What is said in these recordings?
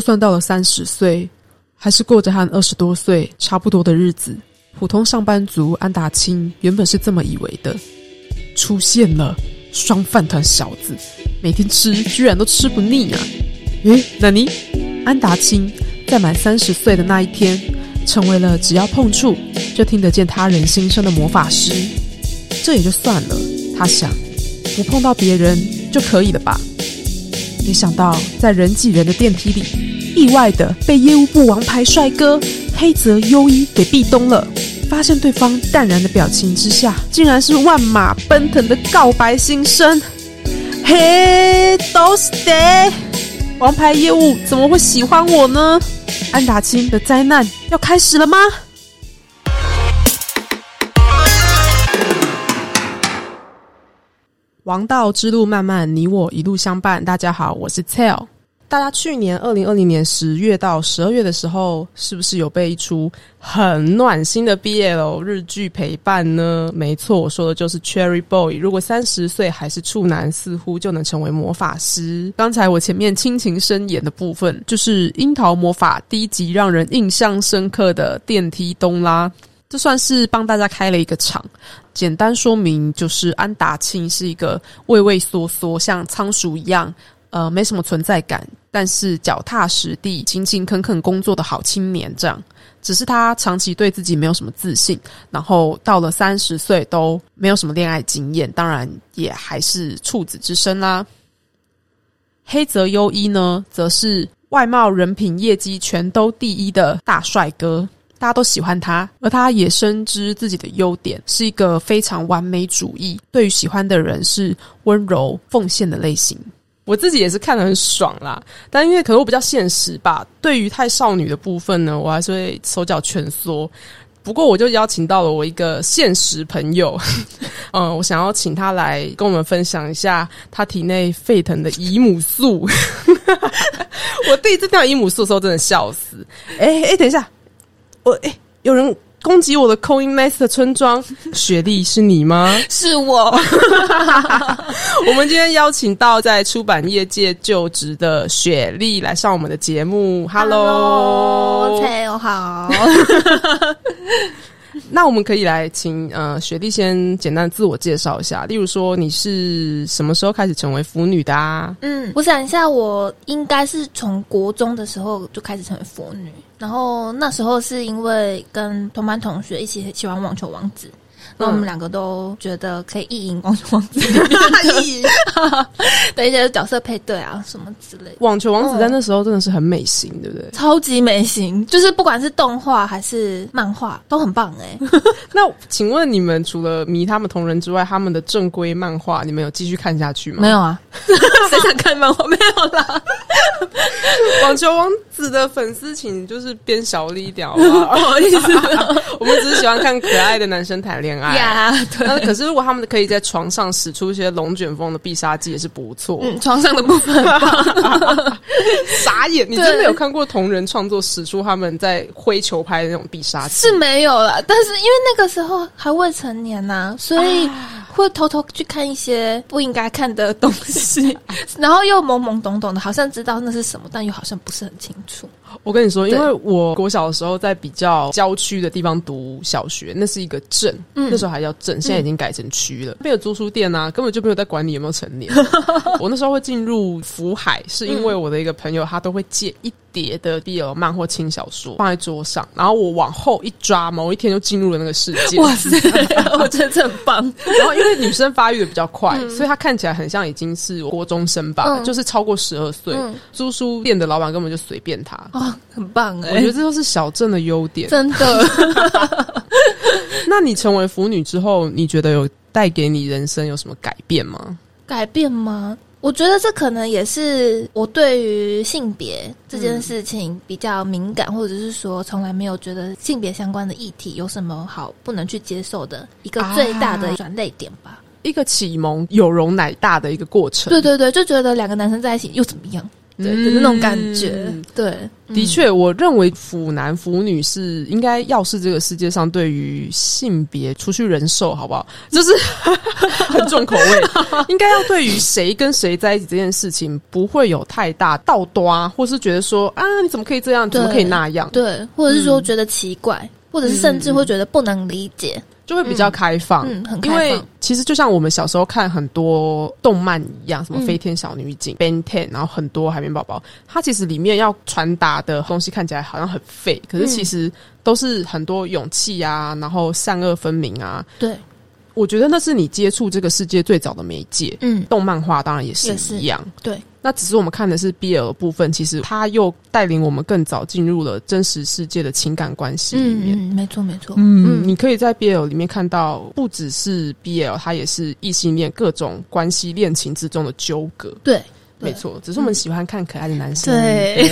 就算到了三十岁，还是过着和二十多岁差不多的日子。普通上班族安达清原本是这么以为的，出现了双饭团小子，每天吃居然都吃不腻啊！诶，那你安达清在满三十岁的那一天，成为了只要碰触就听得见他人心声的魔法师。这也就算了，他想，不碰到别人就可以了吧？没想到在人挤人的电梯里，意外的被业务部王牌帅哥黑泽优一给壁咚了。发现对方淡然的表情之下，竟然是万马奔腾的告白心声。嘿，都是的，王牌业务怎么会喜欢我呢？安达清的灾难要开始了吗？王道之路漫漫，你我一路相伴。大家好，我是 Tell。大家去年二零二零年十月到十二月的时候，是不是有被一出很暖心的 BL 日剧陪伴呢？没错，我说的就是 Cherry Boy。如果三十岁还是处男，似乎就能成为魔法师。刚才我前面亲情深演的部分，就是樱桃魔法第一集让人印象深刻的电梯东拉，这算是帮大家开了一个场。简单说明，就是安达清是一个畏畏缩缩，像仓鼠一样。呃，没什么存在感，但是脚踏实地、勤勤恳恳工作的好青年，这样。只是他长期对自己没有什么自信，然后到了三十岁都没有什么恋爱经验，当然也还是处子之身啦。黑泽优一呢，则是外貌、人品、业绩全都第一的大帅哥，大家都喜欢他，而他也深知自己的优点，是一个非常完美主义，对于喜欢的人是温柔奉献的类型。我自己也是看得很爽啦，但因为可能我比较现实吧，对于太少女的部分呢，我还是会手脚蜷缩。不过我就邀请到了我一个现实朋友，嗯，我想要请他来跟我们分享一下他体内沸腾的姨母素。我第一次听到姨母素的时候，真的笑死。哎哎，等一下，我哎，有人。攻击我的 Coin Master 村庄，雪莉是你吗？是我。我们今天邀请到在出版业界就职的雪莉来上我们的节目。Hello，朋友好。那我们可以来请呃雪莉先简单自我介绍一下，例如说你是什么时候开始成为腐女的啊？嗯，我想一下，我应该是从国中的时候就开始成为腐女，然后那时候是因为跟同班同学一起喜欢网球王子。那我们两个都觉得可以意淫网球王子，意淫 等一些角色配对啊，什么之类。网球王子在那时候真的是很美型，对不对？超级美型，就是不管是动画还是漫画都很棒哎。那请问你们除了迷他们同人之外，他们的正规漫画你们有继续看下去吗？没有啊，谁想看漫画？没有啦。网球王子的粉丝，请就是变小了一点好不好意思，我们只是喜欢看可爱的男生谈恋爱。呀，那可是如果他们可以在床上使出一些龙卷风的必杀技，也是不错。嗯，床上的部分，傻眼！你真的有看过同人创作使出他们在挥球拍的那种必杀技？是没有了，但是因为那个时候还未成年呐，所以会偷偷去看一些不应该看的东西，然后又懵懵懂懂的，好像知道那是什么，但又好像不是很清楚。我跟你说，因为我国小的时候在比较郊区的地方读小学，那是一个镇，那时候还叫镇，现在已经改成区了。没有租书店啊，根本就没有在管你有没有成年。我那时候会进入福海，是因为我的一个朋友，他都会借一。叠的 BL 漫或轻小说放在桌上，然后我往后一抓，某一天就进入了那个世界。哇塞，我觉得这很棒。然后因为女生发育的比较快，所以她看起来很像已经是国中生吧，就是超过十二岁。租书店的老板根本就随便她啊，很棒哎！我觉得这都是小镇的优点，真的。那你成为腐女之后，你觉得有带给你人生有什么改变吗？改变吗？我觉得这可能也是我对于性别这件事情比较敏感，或者是说从来没有觉得性别相关的议题有什么好不能去接受的一个最大的转泪点吧。一个启蒙有容乃大的一个过程。对对对，就觉得两个男生在一起又怎么样？对的那种感觉。对，的确，我认为腐男腐女是应该要是这个世界上对于性别除去人兽，好不好？就是 很重口味，应该要对于谁跟谁在一起这件事情不会有太大倒端，或是觉得说啊，你怎么可以这样，怎么可以那样？对，或者是说觉得奇怪，或者是甚至会觉得不能理解。就会比较开放，嗯，很因为其实就像我们小时候看很多动漫一样，什么飞天小女警、Ben Ten，然后很多海绵宝宝，它其实里面要传达的东西看起来好像很废，可是其实都是很多勇气啊，然后善恶分明啊。对，我觉得那是你接触这个世界最早的媒介。嗯，动漫画当然也是一样。对。那只是我们看的是 BL 部分，其实他又带领我们更早进入了真实世界的情感关系里面。嗯，没错没错。嗯，你可以在 BL 里面看到，不只是 BL，它也是异性恋各种关系恋情之中的纠葛。对，没错。只是我们喜欢看可爱的男生。对。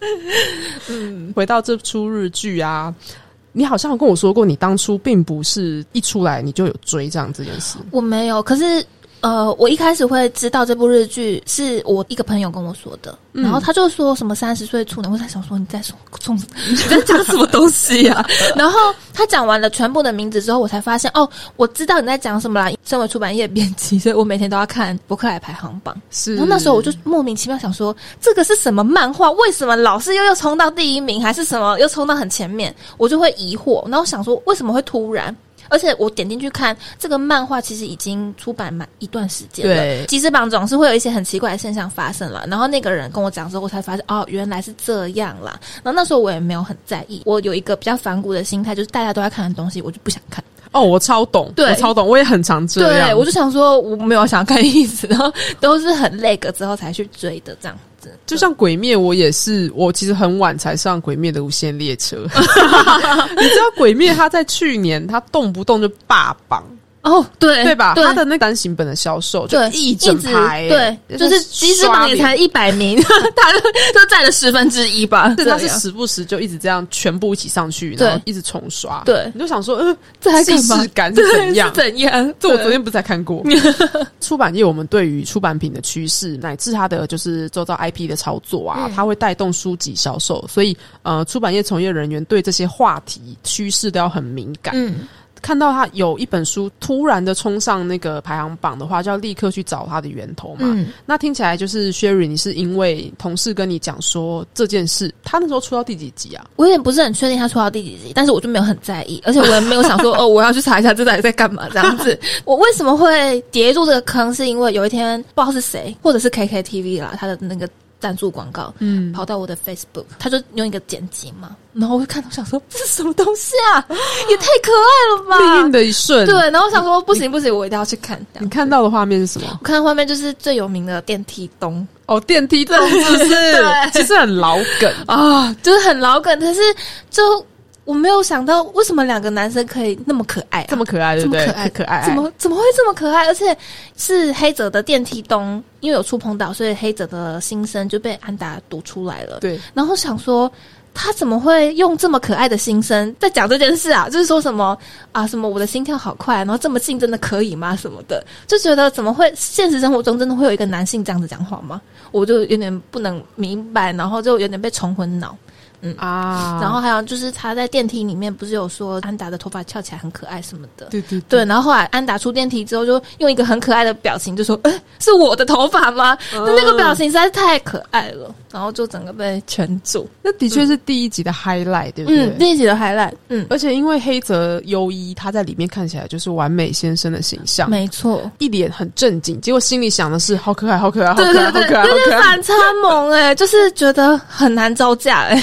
嗯，回到这出日剧啊，你好像跟我说过，你当初并不是一出来你就有追这样这件事。我没有，可是。呃，我一开始会知道这部日剧是我一个朋友跟我说的，然后他就说什么三十岁处男，我在想说你在说冲你在讲什么东西呀？然后他讲完了全部的名字之后，我才发现哦，我知道你在讲什么啦。身为出版业编辑，所以我每天都要看博客来排行榜。是，然后那时候我就莫名其妙想说，这个是什么漫画？为什么老是又又冲到第一名，还是什么又冲到很前面？我就会疑惑，然后想说为什么会突然？而且我点进去看这个漫画，其实已经出版满一段时间了。对，集时榜总是会有一些很奇怪的现象发生了。然后那个人跟我讲之后，我才发现哦，原来是这样啦。然后那时候我也没有很在意，我有一个比较反骨的心态，就是大家都在看的东西，我就不想看。哦，我超懂，对，超懂，我也很常这样。对，我就想说，我没有想看意思，然后都是很累个之后才去追的这样。就像鬼灭，我也是，我其实很晚才上鬼灭的无限列车。你知道鬼灭，他在去年他动不动就霸榜。哦，对对吧？他的那单行本的销售就一整排，对，就是即使榜也才一百名，他都占了十分之一吧。对，他是时不时就一直这样全部一起上去，然后一直重刷。对，你就想说，呃，这还历史感是怎样？怎样？这我昨天不是才看过。出版业我们对于出版品的趋势，乃至它的就是周遭 IP 的操作啊，它会带动书籍销售，所以呃，出版业从业人员对这些话题趋势都要很敏感。嗯。看到他有一本书突然的冲上那个排行榜的话，就要立刻去找它的源头嘛。那听起来就是 Sherry，你是因为同事跟你讲说这件事，他那时候出到第几集啊？我有点不是很确定他出到第几集，但是我就没有很在意，而且我也没有想说 哦，我要去查一下这到底在干嘛这样子。我为什么会跌入这个坑？是因为有一天不知道是谁，或者是 KKTV 啦，他的那个。赞助广告，嗯，跑到我的 Facebook，他就用一个剪辑嘛，然后我就看到想说这是什么东西啊，也太可爱了吧！命运的一瞬，对，然后我想说不行不行，我一定要去看。你看到的画面是什么？我看到画面就是最有名的电梯东哦，电梯咚是不是？其实很老梗啊，就是很老梗，但是就。我没有想到，为什么两个男生可以那么可爱，这么可爱，对不对？可爱，可爱，怎么怎么会这么可爱？而且是黑泽的电梯东，因为有触碰到，所以黑泽的心声就被安达读出来了。对，然后想说，他怎么会用这么可爱的心声在讲这件事啊？就是说什么啊，什么我的心跳好快，然后这么近，真的可以吗？什么的，就觉得怎么会现实生活中真的会有一个男性这样子讲话吗？我就有点不能明白，然后就有点被冲昏脑。嗯啊，然后还有就是他在电梯里面不是有说安达的头发翘起来很可爱什么的，对对对。然后后来安达出电梯之后，就用一个很可爱的表情就说：“哎，是我的头发吗？”那个表情实在是太可爱了，然后就整个被圈住。那的确是第一集的 highlight，对不对？第一集的 highlight。嗯，而且因为黑泽优一他在里面看起来就是完美先生的形象，没错，一脸很正经，结果心里想的是好可爱，好可爱，好可爱，好可爱，有点反差萌哎，就是觉得很难招架哎。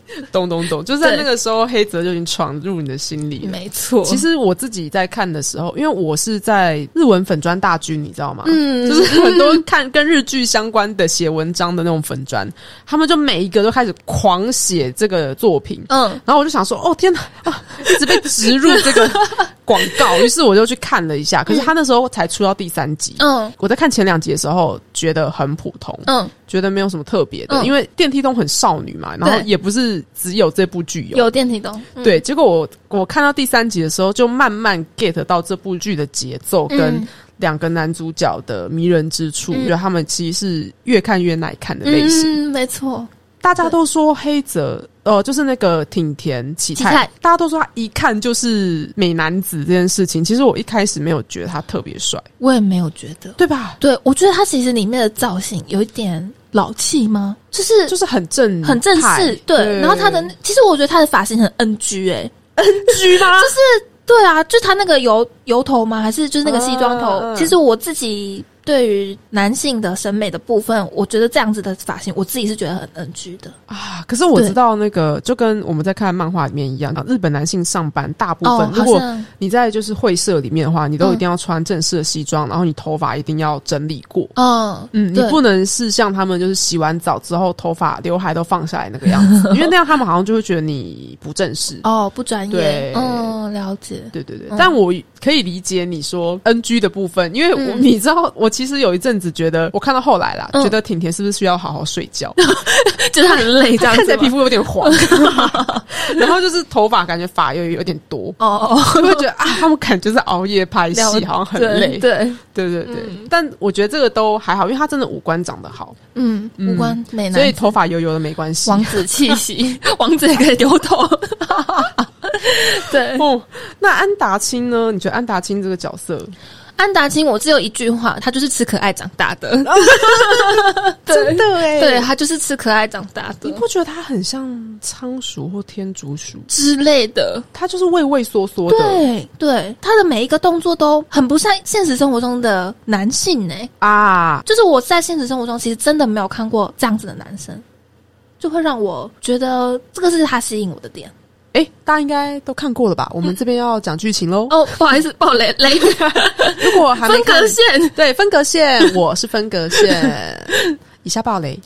懂懂懂，就在那个时候，黑泽就已经闯入你的心里了。没错，其实我自己在看的时候，因为我是在日文粉砖大军，你知道吗？嗯，就是很多看跟日剧相关的写文章的那种粉砖，他们就每一个都开始狂写这个作品。嗯，然后我就想说，哦天哪，啊，一直被植入这个 广告，于是我就去看了一下。可是他那时候才出到第三集。嗯，我在看前两集的时候觉得很普通。嗯，觉得没有什么特别的，因为电梯都很少女嘛，然后也不是。只有这部剧有有电梯灯，对。结果我我看到第三集的时候，就慢慢 get 到这部剧的节奏跟两个男主角的迷人之处，嗯觉得他们其实是越看越耐看的类型。嗯，没错，大家都说黑泽，呃，就是那个挺田启太，启太大家都说他一看就是美男子这件事情，其实我一开始没有觉得他特别帅，我也没有觉得。对吧？对，我觉得他其实里面的造型有一点老气吗？就是就是很正很正式，对。然后他的，其实我觉得他的发型很 NG 哎、，NG 吗？就是对啊，就他那个油油头吗？还是就是那个西装头？其实我自己对于男性的审美的部分，我觉得这样子的发型，我自己是觉得很 NG 的。啊，可是我知道那个就跟我们在看漫画里面一样，日本男性上班大部分，哦，如果你在就是会社里面的话，你都嗯一定要穿正式的西装，然后你头发一定要整理过。嗯嗯，你不能是像他们就是洗完澡之后头发刘海都放下来那个样子，因为那样他们好像就会觉得你不正式。哦不专业对，嗯，了解。对对对，嗯但我可以理解你说 NG 的部分，因为我、嗯你知道，我其实有一阵子觉得，我看到后来啦，嗯。觉得甜甜是不是需要好好睡觉，就是很累 这样子。吗，看起来皮肤有点黄，然后就是头发感觉发又有点多，哦哦，我会觉得啊，他们感觉是熬夜拍戏，好像很累。对，对对对，嗯。但我觉得这个都还好，因为他真的五官长得好，嗯，嗯。五官美男，所以头发油油的没关系。王子气息，王子也可以丢头。对，哦，那安达清呢？你觉得安达清这个角色安达清，我只有一句话，他就是吃可爱长大的。真的哎对他就是吃可爱长大的你不觉得他很像仓鼠或天竺鼠？之类的。他就是畏畏缩缩的对对，他的每一个动作都很不像现实生活中的男性呢、啊。就是我在现实生活中其实真的没有看过这样子的男生，就会让我觉得这个是他吸引我的点。哎，大家应该都看过了吧？我们这边要讲剧情喽。哦，不好意思，爆雷雷如果还没分隔线，对分隔线，我是分隔线。以下爆雷，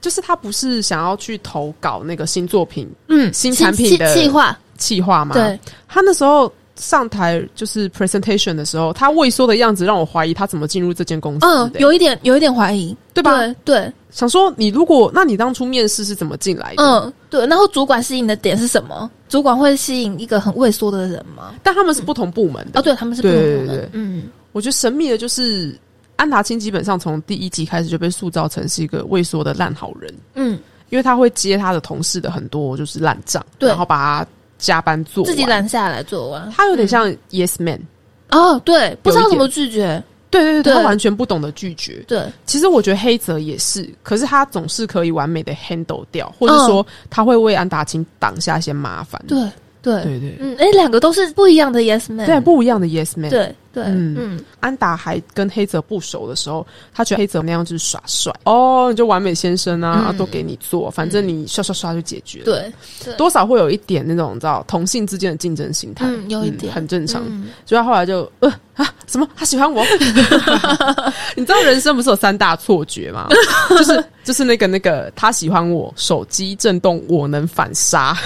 就是他不是想要去投稿那个新作品嗯，新产品的计划，企划吗？对，他那时候上台就是 presentation 的时候，他畏缩的样子让我怀疑他怎么进入这间公司、嗯，有一点有一点怀疑，对吧？对对，想说你如果那你当初面试是怎么进来的？嗯，对。然后主管吸引的点是什么？主管会吸引一个很畏缩的人吗？但他们是不同部门的。哦，对，他们是不同部门，嗯，我觉得神秘的就是安达清基本上从第一集开始就被塑造成是一个畏缩的烂好人，嗯，因为他会接他的同事的很多就是烂账，然后把他加班做自己。揽下来做完。他有点像 yes man，、哦，对，不知道怎么拒绝，对对对，他完全不懂得拒绝。对，其实我觉得黑泽也是，可是他总是可以完美的 handle 掉，或者嗯。说他会为安达清挡下一些麻烦。对，对，对对。嗯，哎，两个都是不一样的 yes man，对，不一样的 yes man。，对对，嗯。嗯。安达还跟黑泽不熟的时候，他觉得黑泽那样就是耍帅。哦，你就完美先生啊，嗯。啊都给你做，反正你刷刷刷就解决了。对，对。多少会有一点那种你知道同性之间的竞争心态，嗯有一点。很正常。嗯。所以他后来就呃啊什么？他喜欢我，你知道人生不是有三大错觉吗？就是就是那个那个他喜欢我，手机震动我能反杀，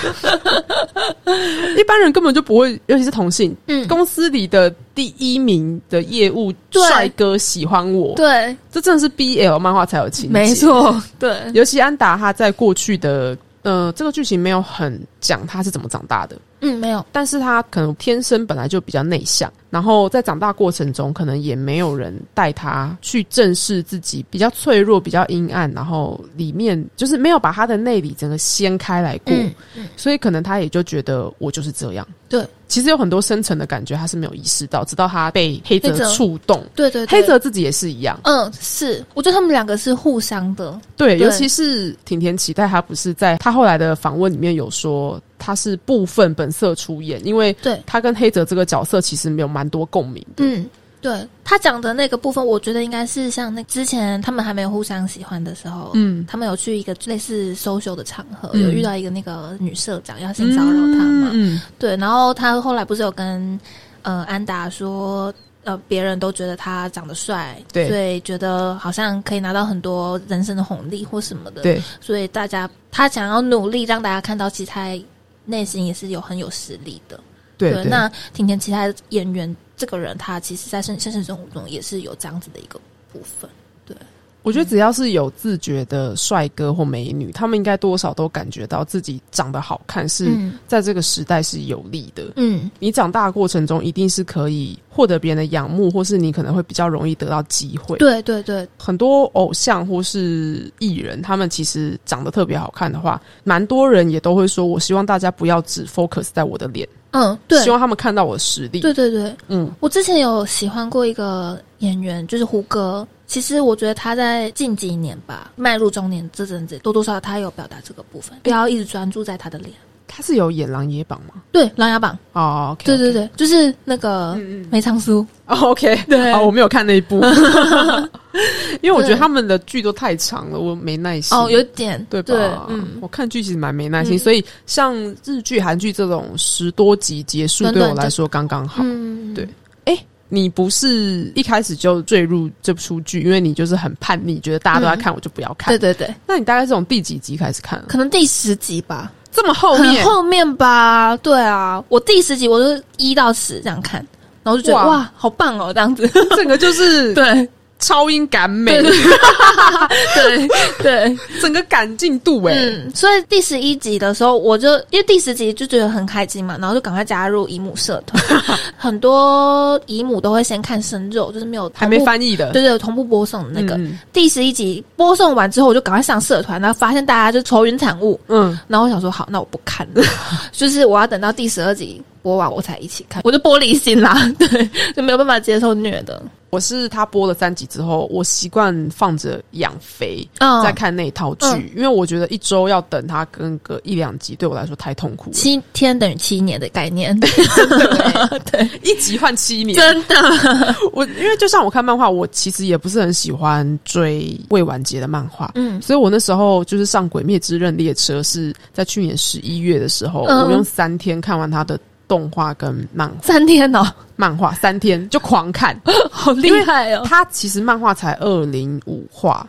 一般人根本就不会，尤其是同性，嗯，公司里的第一名的业务帅哥喜欢我，对，这真的是 BL 漫画才有情节，没。错，对，尤其安达他在过去的呃这个剧情没有很讲他是怎么长大的，嗯，没有，但是他可能天生本来就比较内向，然后在长大过程中，可能也没有人带他去正视自己比较脆弱、比较阴暗，然后里面就是没有把他的内里整个掀开来过，嗯。嗯，所以可能他也就觉得我就是这样。对，其实有很多深层的感觉他是没有意识到，直到他被黑泽触动。对对，对。黑泽自己也是一样，嗯，是，我觉得他们两个是互相的，对，对。尤其是挺田启太，他不是在他后来的访问里面有说，他是部分本色出演，因为对，他跟黑泽这个角色其实没有蛮多共鸣的。嗯，对。他讲的那个部分，我觉得应该是像那之前他们还没有互相喜欢的时候，嗯，他们有去一个类似 social 的场合，嗯。有遇到一个那个女社长要性骚扰他嘛，嗯，对，然后他后来不是有跟呃安达说。呃，别人都觉得他长得帅，对。所以觉得好像可以拿到很多人生的红利或什么的，对，所以大家他想要努力让大家看到，其实他内心也是有很有实力的。对对，那挺田其他演员这个人，他其实在现现实生活中也是有这样子的一个部分。我觉得只要是有自觉的帅哥或美女，他们应该多少都感觉到自己长得好看是嗯在这个时代是有利的。嗯你长大的过程中，一定是可以获得别人的仰慕，或是你可能会比较容易得到机会。对对对，很多偶像或是艺人，他们其实长得特别好看的话，蛮多人也都会说，我希望大家不要只 focus 在我的脸，嗯对希望他们看到我的实力。对对对，嗯，我之前有喜欢过一个演员，就是胡歌。其实我觉得他在近几年吧，迈入中年这阵子，多多少少他有表达这个部分，不要一直专注在他的脸。他是有演《琅琊榜》吗？对，《琅琊榜哦对对对，就是那个梅长苏。哦，OK，对哦，我没有看那一部，因为我觉得他们的剧都太长了，我没耐心。哦，有点对吧？嗯，我看剧其实蛮没耐心，嗯所以像日剧、韩剧这种十多集结束，对我来说刚刚好。嗯，对你不是一开始就坠入这出剧，因为你就是很叛逆，觉得大家都在看，我就不要看。对对对，那你大概是从第几集开始看啊？可能第十集吧，这么后很面？后面吧。对啊，我第十集我就一到十这样看，然后就觉得哇哇，好棒哦，这样子。整个就是 对超音感美，对对 对，整个赶进度哎、嗯，所以第十一集的时候，我就因为第十集就觉得很开心嘛，然后就赶快加入姨母社团。很多姨母都会先看生肉，就是没有还没，翻译的。对对，同步播送的那个。嗯。第十一集播送完之后，我就赶快上社团，然后发现大家就愁云惨雾，嗯，然后我想说好，那我不看了，就是我要等到第十二集播完我才一起看，我就玻璃心啦，对，就没有办法接受虐的。我是他播了三集之后，我习惯放着养肥嗯。在看那一套剧，嗯。因为我觉得一周要等他更个一两集，对我来说太痛苦了。七天等于七年的概念，对，一集换七年，真的，我因为就像我看漫画，我其实也不是很喜欢追未完结的漫画，嗯。所以我那时候就是上《鬼灭之刃》列车，是在去年十一月的时候，嗯。我用三天看完他的动画跟漫三天哦，漫画，三天就狂看。好厉害哦，他其实漫画才二零五话，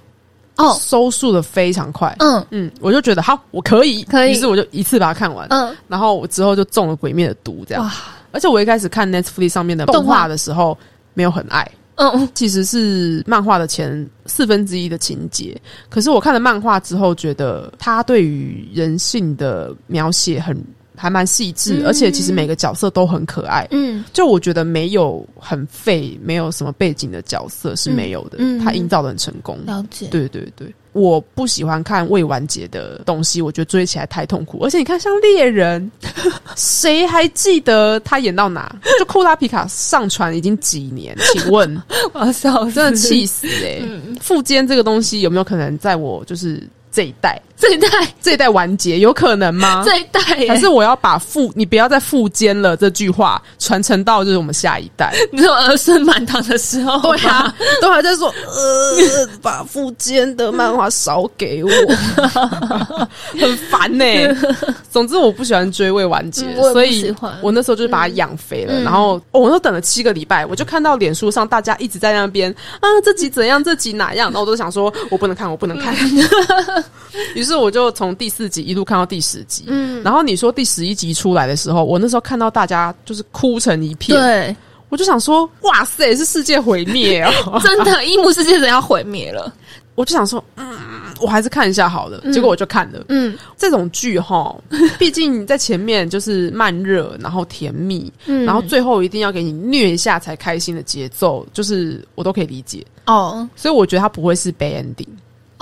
哦，收束的非常快。嗯。嗯，我就觉得好，我可以，可以。于是我就一次把它看完。嗯，然后我之后就中了《鬼灭》的毒，这样。哇，而且我一开始看 Netflix 上面的动画。的时候，没有很爱。嗯。其实是漫画的前四分之一的情节，可是我看了漫画之后，觉得他对于人性的描写很还蛮细致，嗯而且其实每个角色都很可爱。嗯就我觉得没有很废，没有什么背景的角色是没有的，嗯嗯他营造的很成功。了解，对对对，我不喜欢看未完结的东西，我觉得追起来太痛苦。而且你看，像猎人，谁还记得他演到哪？就库拉皮卡上传已经几年？请问，我要笑，真的气死哎、嗯，富坚这个东西有没有可能在我就是这一代这一代这一代完结？有可能吗？这一代耶，还是我要把富你不要再富坚了这句话传承到就是我们下一代？你说儿孙满堂的时候，对啊，都还在说呃，把富坚的漫画少给我，很烦呢、总之我不喜欢追未完结，所以我那时候就是把它养肥了。嗯然后、哦我都等了七个礼拜，我就看到脸书上大家一直在那边啊，这集怎样，这集哪样，然后我都想说我不能看，我不能看。于是我就从第四集一路看到第十集。嗯，然后你说第十一集出来的时候，我那时候看到大家就是哭成一片，对，我就想说，哇塞，是世界毁灭哦！真的，一幕世界人要毁灭了，我就想说，嗯，我还是看一下好了。结果我就看了。嗯这种剧哈，毕竟在前面就是慢热，然后甜蜜，嗯然后最后一定要给你虐一下才开心的节奏，就是我都可以理解。哦所以我觉得它不会是 bad ending。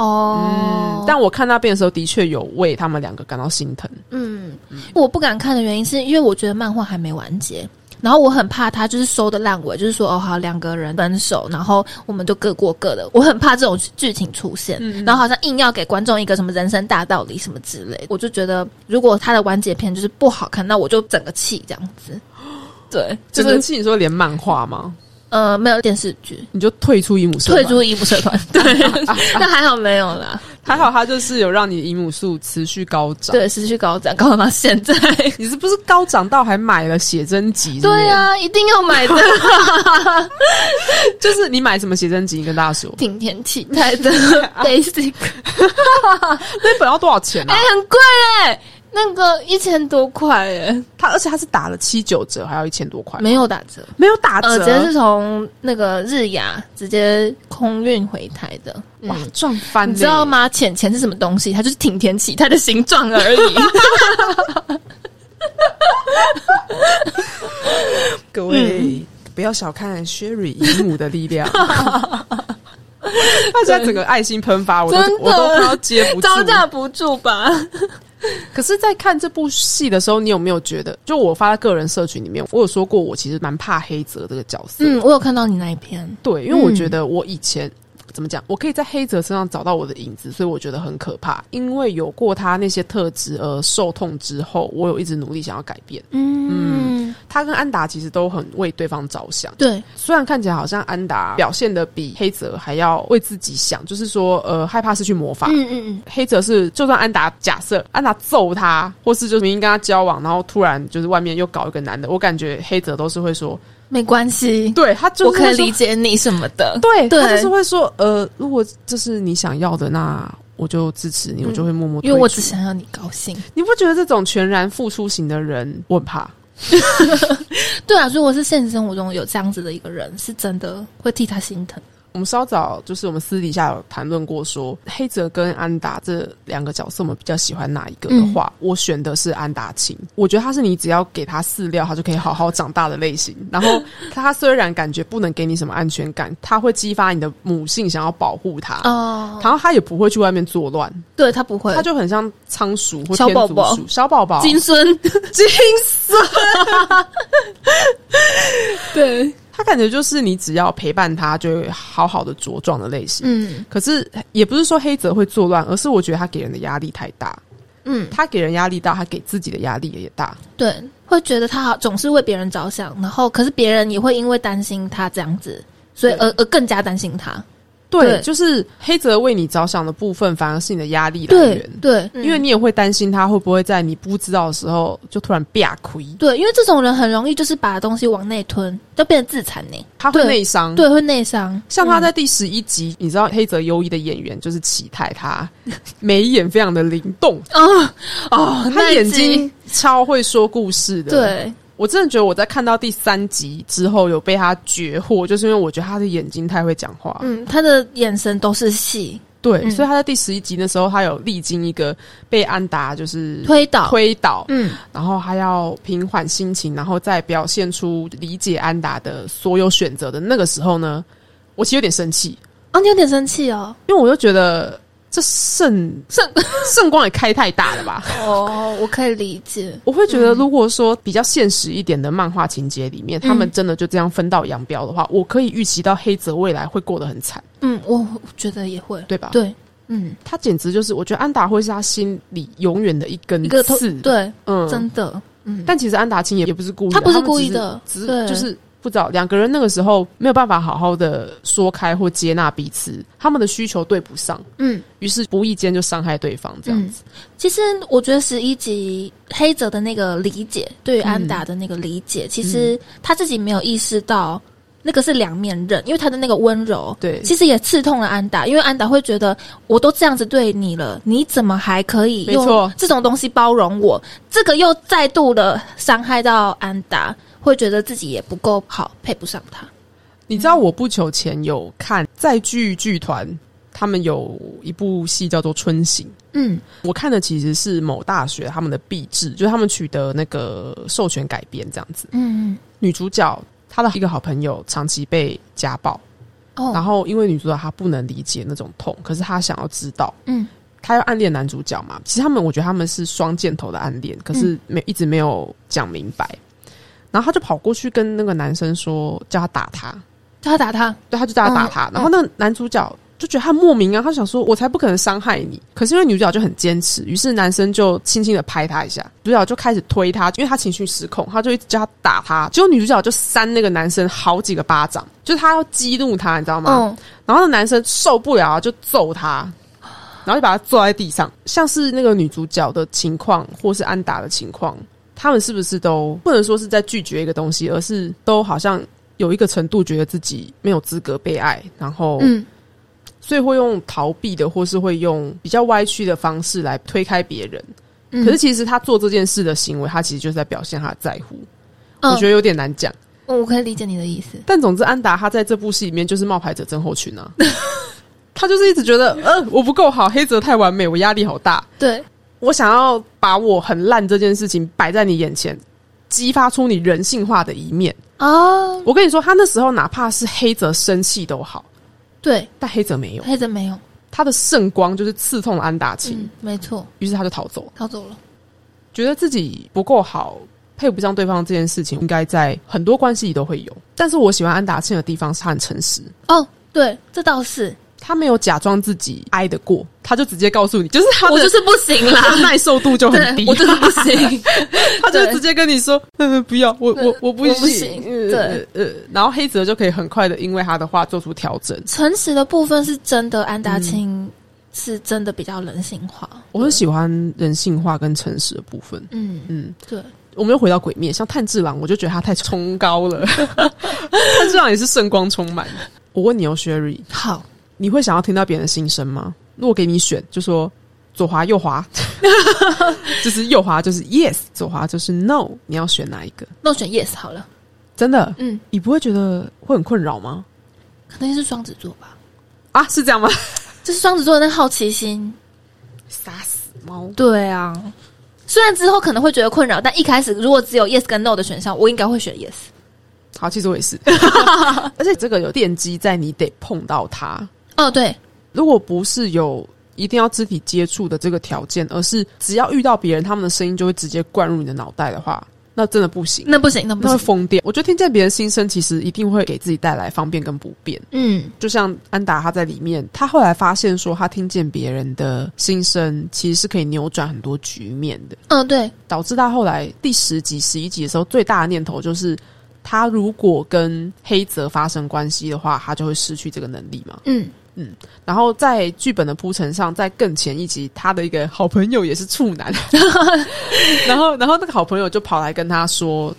哦嗯，，但我看那边的时候，的确有为他们两个感到心疼。嗯，我不敢看的原因是因为我觉得漫画还没完结。然后我很怕他就是收的烂尾，就是说哦好两个人分手，然后我们就各过各的。我很怕这种剧情出现，嗯然后好像硬要给观众一个什么人生大道理什么之类。我就觉得如果他的完结篇就是不好看，那我就整个气这样子。对，就是整个气，你说连漫画吗？呃没有电视剧，你就退出姨母社，退出。姨母社团。对，那还好没有啦。还好他就是有让你的姨母数持续高涨。对，持续高涨，高涨到现在。你是不是高涨到还买了写真集？对啊，一定要买的。就是你买什么写真集？你跟大家说，平田启太的 Basic，那本要多少钱啊哎、？很贵哎，那个一千多块耶，他而且它是打了七九折，还要一千多块，没有打折，没有打折，呃，直接是从那个日亚直接空运回台的。哇，赚翻！你知道吗？浅钱是什么东西？它就是挺田起泰的形状而已。各位不要小看 Sherry 姨母的力量，他现在整个爱心喷发，我都我都快要接不住，招架不住吧？可是，在看这部戏的时候，你有没有觉得，就我发在个人社群里面，我有说过，我其实蛮怕黑泽这个角色。嗯，我有看到你那一篇，对，因为我觉得我以前。怎么讲？我可以在黑泽身上找到我的影子，所以我觉得很可怕。因为有过他那些特质而受痛之后，我有一直努力想要改变。嗯，他跟安达其实都很为对方着想。对，虽然看起来好像安达表现的比黑泽还要为自己想，就是说，呃，害怕失去魔法。嗯嗯嗯。黑泽是，就算安达假设安达揍他，或是就是明明跟他交往，然后突然就是外面又搞一个男的，我感觉黑泽都是会说。没关系，对他就，我可以理解你什么的。对，他就是会说，呃，如果这是你想要的，那我就支持你，我就会默默。因为我只想要你高兴。你不觉得这种全然付出型的人，我很怕？对啊，如果是现实生活中有这样子的一个人，是真的会替他心疼。我们稍早就是我们私底下有谈论过，说黑泽跟安达这两个角色，我们比较喜欢哪一个的话，我选的是安达清。我觉得他是你只要给他饲料，他就可以好好长大的类型。然后 他虽然感觉不能给你什么安全感，他会激发你的母性，想要保护他。哦，然后他也不会去外面作乱，对他不会，他就很像仓鼠或小宝宝，小宝宝金孙金孙，对。他感觉就是你只要陪伴他，就会好好的茁壮的类型。嗯，可是也不是说黑泽会作乱，而是我觉得他给人的压力太大。嗯，他给人压力大，他给自己的压力也大。对，会觉得他好总是为别人着想，然后可是别人也会因为担心他这样子，所以而而更加担心他。对，就是黑泽为你着想的部分，反而是你的压力来源。对，因为你也会担心他会不会在你不知道的时候就突然变亏。对，因为这种人很容易就是把东西往内吞，就变成自残呢。他会内伤，对，会内伤。像他在第十一集，你知道黑泽优一的演员就是启泰，他 眉眼非常的灵动啊啊，他眼睛超会说故事的。对。我真的觉得我在看到第三集之后有被他绝获，就是因为我觉得他的眼睛太会讲话。嗯，他的眼神都是戏。对，所以他在第十一集的时候，他有历经一个被安达就是推倒、推倒，嗯，然后还要平缓心情，然后再表现出理解安达的所有选择的那个时候呢，我其实有点生气啊，你有点生气哦，因为我就觉得。这圣圣 圣光也开太大了吧？哦，我可以理解。我会觉得，如果说比较现实一点的漫画情节里面，他们真的就这样分道扬镳的话，我可以预期到黑泽未来会过得很惨。嗯，我觉得也会，对吧？对，嗯，他简直就是，我觉得安达会是他心里永远的一根刺。对，嗯，真的，嗯。但其实安达清也也不是故意，他不是故意的，只是就是。不知道两个人那个时候没有办法好好的说开或接纳彼此，他们的需求对不上，嗯，于是无意间就伤害对方这样子。其实我觉得十一集黑泽的那个理解，对于安达的那个理解，其实他自己没有意识到那个是两面刃，因为他的那个温柔，对，其实也刺痛了安达，因为安达会觉得我都这样子对你了，你怎么还可以用这种东西包容我？这个又再度的伤害到安达。会觉得自己也不够好，配不上他。你知道我不久前有看在剧剧团，他们有一部戏叫做《春行》。嗯，我看的其实是某大学他们的毕制，就是他们取得那个授权改编这样子。嗯，女主角她的一个好朋友长期被家暴，哦，然后因为女主角她不能理解那种痛，可是她想要知道，嗯，她要暗恋男主角嘛。其实他们我觉得他们是双箭头的暗恋，可是没一直没有讲明白。然后他就跑过去跟那个男生说，叫他打他，叫他打他，对，他就叫他打他。然后那个男主角就觉得他莫名啊，他想说，我才不可能伤害你。可是因为女主角就很坚持，于是男生就轻轻的拍他一下，主角就开始推他，因为他情绪失控，他就一直叫他打他。结果女主角就扇那个男生好几个巴掌，就是他要激怒他，你知道吗？然后那男生受不了，就揍他，然后就把他坐在地上，像是那个女主角的情况，或是安达的情况。他们是不是都不能说是在拒绝一个东西，而是都好像有一个程度觉得自己没有资格被爱，然后，嗯，所以会用逃避的，或是会用比较歪曲的方式来推开别人，嗯可是其实他做这件事的行为，他其实就是在表现他的在乎。嗯我觉得有点难讲。我可以理解你的意思。但总之，安达他在这部戏里面就是冒牌者症候群啊。他就是一直觉得，呃，我不够好，黑泽太完美，我压力好大。对，我想要把我很烂这件事情摆在你眼前，激发出你人性化的一面。啊，我跟你说，他那时候哪怕是黑泽生气都好，对，但黑泽没有，黑泽没有，他的圣光就是刺痛了安达清，嗯，没错，于是他就逃走了，逃走了。觉得自己不够好。配不上对方这件事情，应该在很多关系里都会有。但是我喜欢安达庆的地方是他很诚实，哦，对，这倒是，他没有假装自己挨得过，他就直接告诉你，就是他的我就是不行啦 他，的耐受度就很低，我就是不行。他就直接跟你说，嗯，不要，我我我不行对呃，呃然后黑泽就可以很快的因为他的话做出调整。诚实的部分是真的，安达清是真的比较人性化。我很喜欢人性化跟诚实的部分。嗯，嗯，对，我们又回到鬼面，像炭治郎，我就觉得他太崇高了。炭治郎也是圣光充满。我问你哦，Sherry，好，你会想要听到别人的心声吗？如果给你选，就说左滑右滑，就是右滑就是 yes，左滑就是 no，你要选哪一个？那我选 yes 好了。真的，嗯，你不会觉得会很困扰吗？可能是双子座吧，啊，是这样吗？就是双子座的那好奇心。杀死猫。对啊，虽然之后可能会觉得困扰，但一开始如果只有 yes 跟 no 的选项，我应该会选 yes。好，其实我也是，而且这个有奠基在你得碰到它。哦，对，如果不是有一定要肢体接触的这个条件，而是只要遇到别人，他们的声音就会直接灌入你的脑袋的话，那真的不行，那不行，那不那会行。疯掉。我觉得听见别人心声，其实一定会给自己带来方便跟不便。嗯，就像安达他在里面，他后来发现说，他听见别人的心声，其实是可以扭转很多局面的。嗯，对，导致他后来第十集、十一集的时候，最大的念头就是，他如果跟黑泽发生关系的话，他就会失去这个能力嘛。嗯，然后在剧本的铺陈上，在更前一集，他的一个好朋友也是处男，然后然后那个好朋友就跑来跟他说，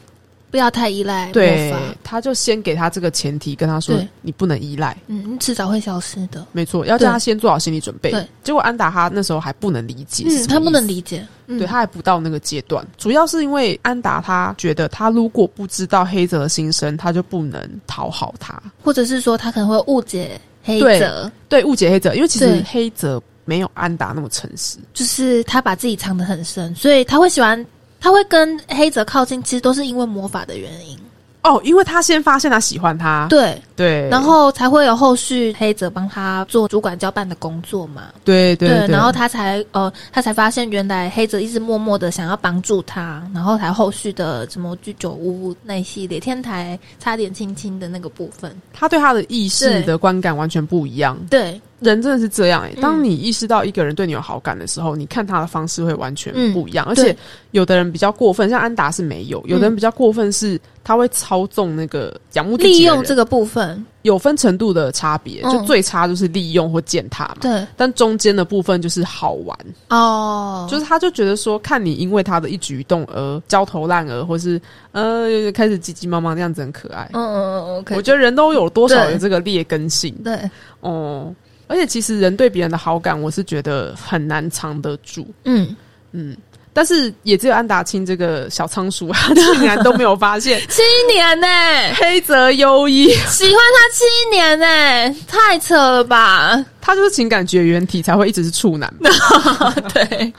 不要太依赖魔对。，他就先给他这个前提，跟他说你不能依赖。嗯，你迟早会消失的。没错，要叫他先做好心理准备。对，结果安达他那时候还不能理解，嗯，他不能，理解。嗯对他还不到那个阶段。主要是因为安达他觉得，他如果不知道黑泽的心声，他就不能讨好他。或者是说他可能会误解黑泽，对，误解黑泽，因为其实黑泽没有安达那么诚实。就是他把自己藏得很深，所以他会喜欢，他会跟黑泽靠近，其实都是因为魔法的原因。哦，因为他先发现他喜欢他，对，对，然后才会有后续黑泽帮他做主管交办的工作嘛。对对对，然后他才呃，他才发现原来黑泽一直默默的想要帮助他，然后才后续的什么居酒屋那一系列天台差点亲亲的那个部分。他对他的意识的观感完全不一样。对，人真的是这样哎、嗯。当你意识到一个人对你有好感的时候，你看他的方式会完全嗯。不一样。而且有的人比较过分，像安达是没有；有的人比较过分是他会操纵那个仰慕利用这个部分，有分程度的差别，嗯。就最差就是利用或践踏嘛。对。但中间的部分就是好玩，哦，就是他就觉得说，看你因为他的一举一动而焦头烂额，或是呃开始急急忙忙那样子很可爱。嗯嗯嗯，OK，我觉得人都有多少对。有这个劣根性。对，哦。而且其实人对别人的好感，我是觉得很难藏得住。嗯，嗯，但是也只有安达清这个小仓鼠，他竟然都没有发现 七年呢、黑泽优一，喜欢他七年呢、太扯了吧？他就是情感绝缘体，才会一直是处男嘛。对，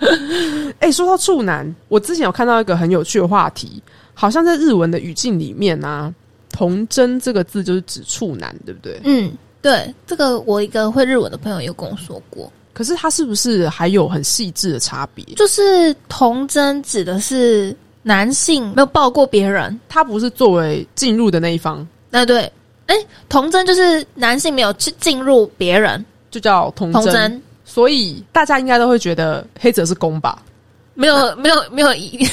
哎、说到处男，我之前有看到一个很有趣的话题，好像在日文的语境里面啊，“童真”这个字就是指处男，对不对？嗯，对，这个我一个会日文的朋友有跟我说过，可是它是不是还有很细致的差别？就是童真指的是男性没有抱过别人，他不是作为进入的那一方，那对，哎，童真就是男性没有去进入别人，就叫童真。童真。所以大家应该都会觉得黑泽是公吧？没有没有没有一 应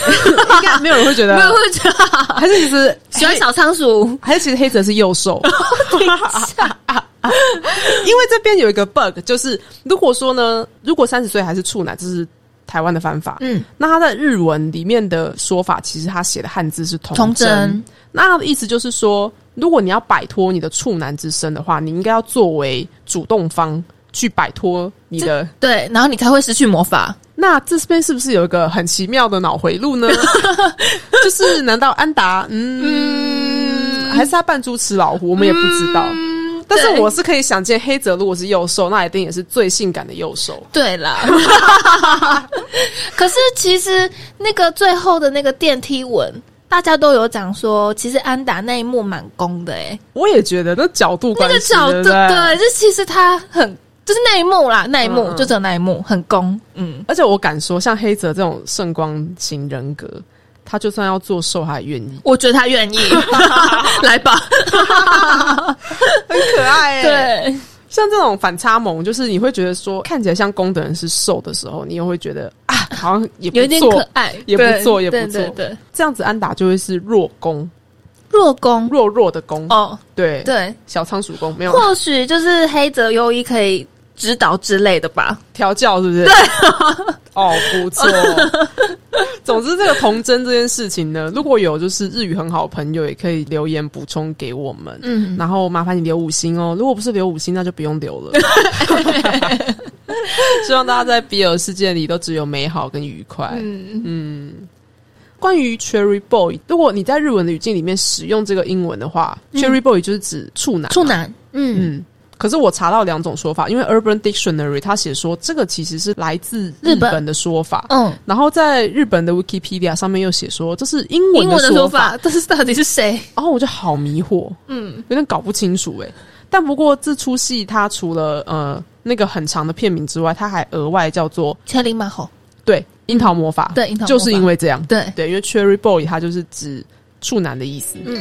该没有人会觉得，没有会觉得。还是其实喜欢小仓鼠，还是其实黑泽是幼兽。因为这边有一个 bug，就是如果说呢，如果三十岁还是处男，这是台湾的方法。嗯，那他在日文里面的说法，其实他写的汉字是童童真。真，那他的意思就是说，如果你要摆脱你的处男之身的话，你应该要作为主动方去摆脱你的。对，然后你才会失去魔法。那这边是不是有一个很奇妙的脑回路呢？就是难道安达，嗯，还是他扮猪吃老虎？我们也不知道。但是我是可以想见，黑泽如果是右手，那一定也是最性感的右手。对啦，可是其实那个最后的那个电梯吻，大家都有讲说，其实安达那一幕蛮攻的哎。我也觉得那角度，那个角度，对，就其实他很就是那一幕啦，那一幕就只有那一幕很攻。嗯，而且我敢说，像黑泽这种圣光型人格。他就算要做瘦，还愿意。我觉得他愿意，来吧，很可爱。对，像这种反差萌，就是你会觉得说，看起来像攻的人是瘦的时候，你又会觉得啊，好像也有点可爱，也不错，也不错。对，这样子安达就会是弱攻，弱攻，弱弱的攻。哦，对对，小仓鼠攻没有。或许就是黑泽优一可以指导之类的吧，调教是不是？对，哦，不错。总之，这个童真这件事情呢，如果有就是日语很好的朋友，也可以留言补充给我们。嗯，然后麻烦你留五星哦。如果不是留五星，那就不用留了。希望大家在比尔世界里都只有美好跟愉快。嗯嗯。关于 Cherry Boy，如果你在日文的语境里面使用这个英文的话，Cherry Boy 就是指处男。处男。嗯嗯。可是我查到两种说法，因为 Urban Dictionary 他写说这个其实是来自日本的说法，嗯，然后在日本的 Wikipedia 上面又写说这是英文的说法，但是到底是谁？然后我就好迷惑，嗯，有点搞不清楚哎。但不过这出戏它除了呃那个很长的片名之外，它还额外叫做《千里马后》，对，樱桃魔法，对，樱桃就是因为这样，对。对，因为 Cherry Boy 它就是指处男的意思，嗯。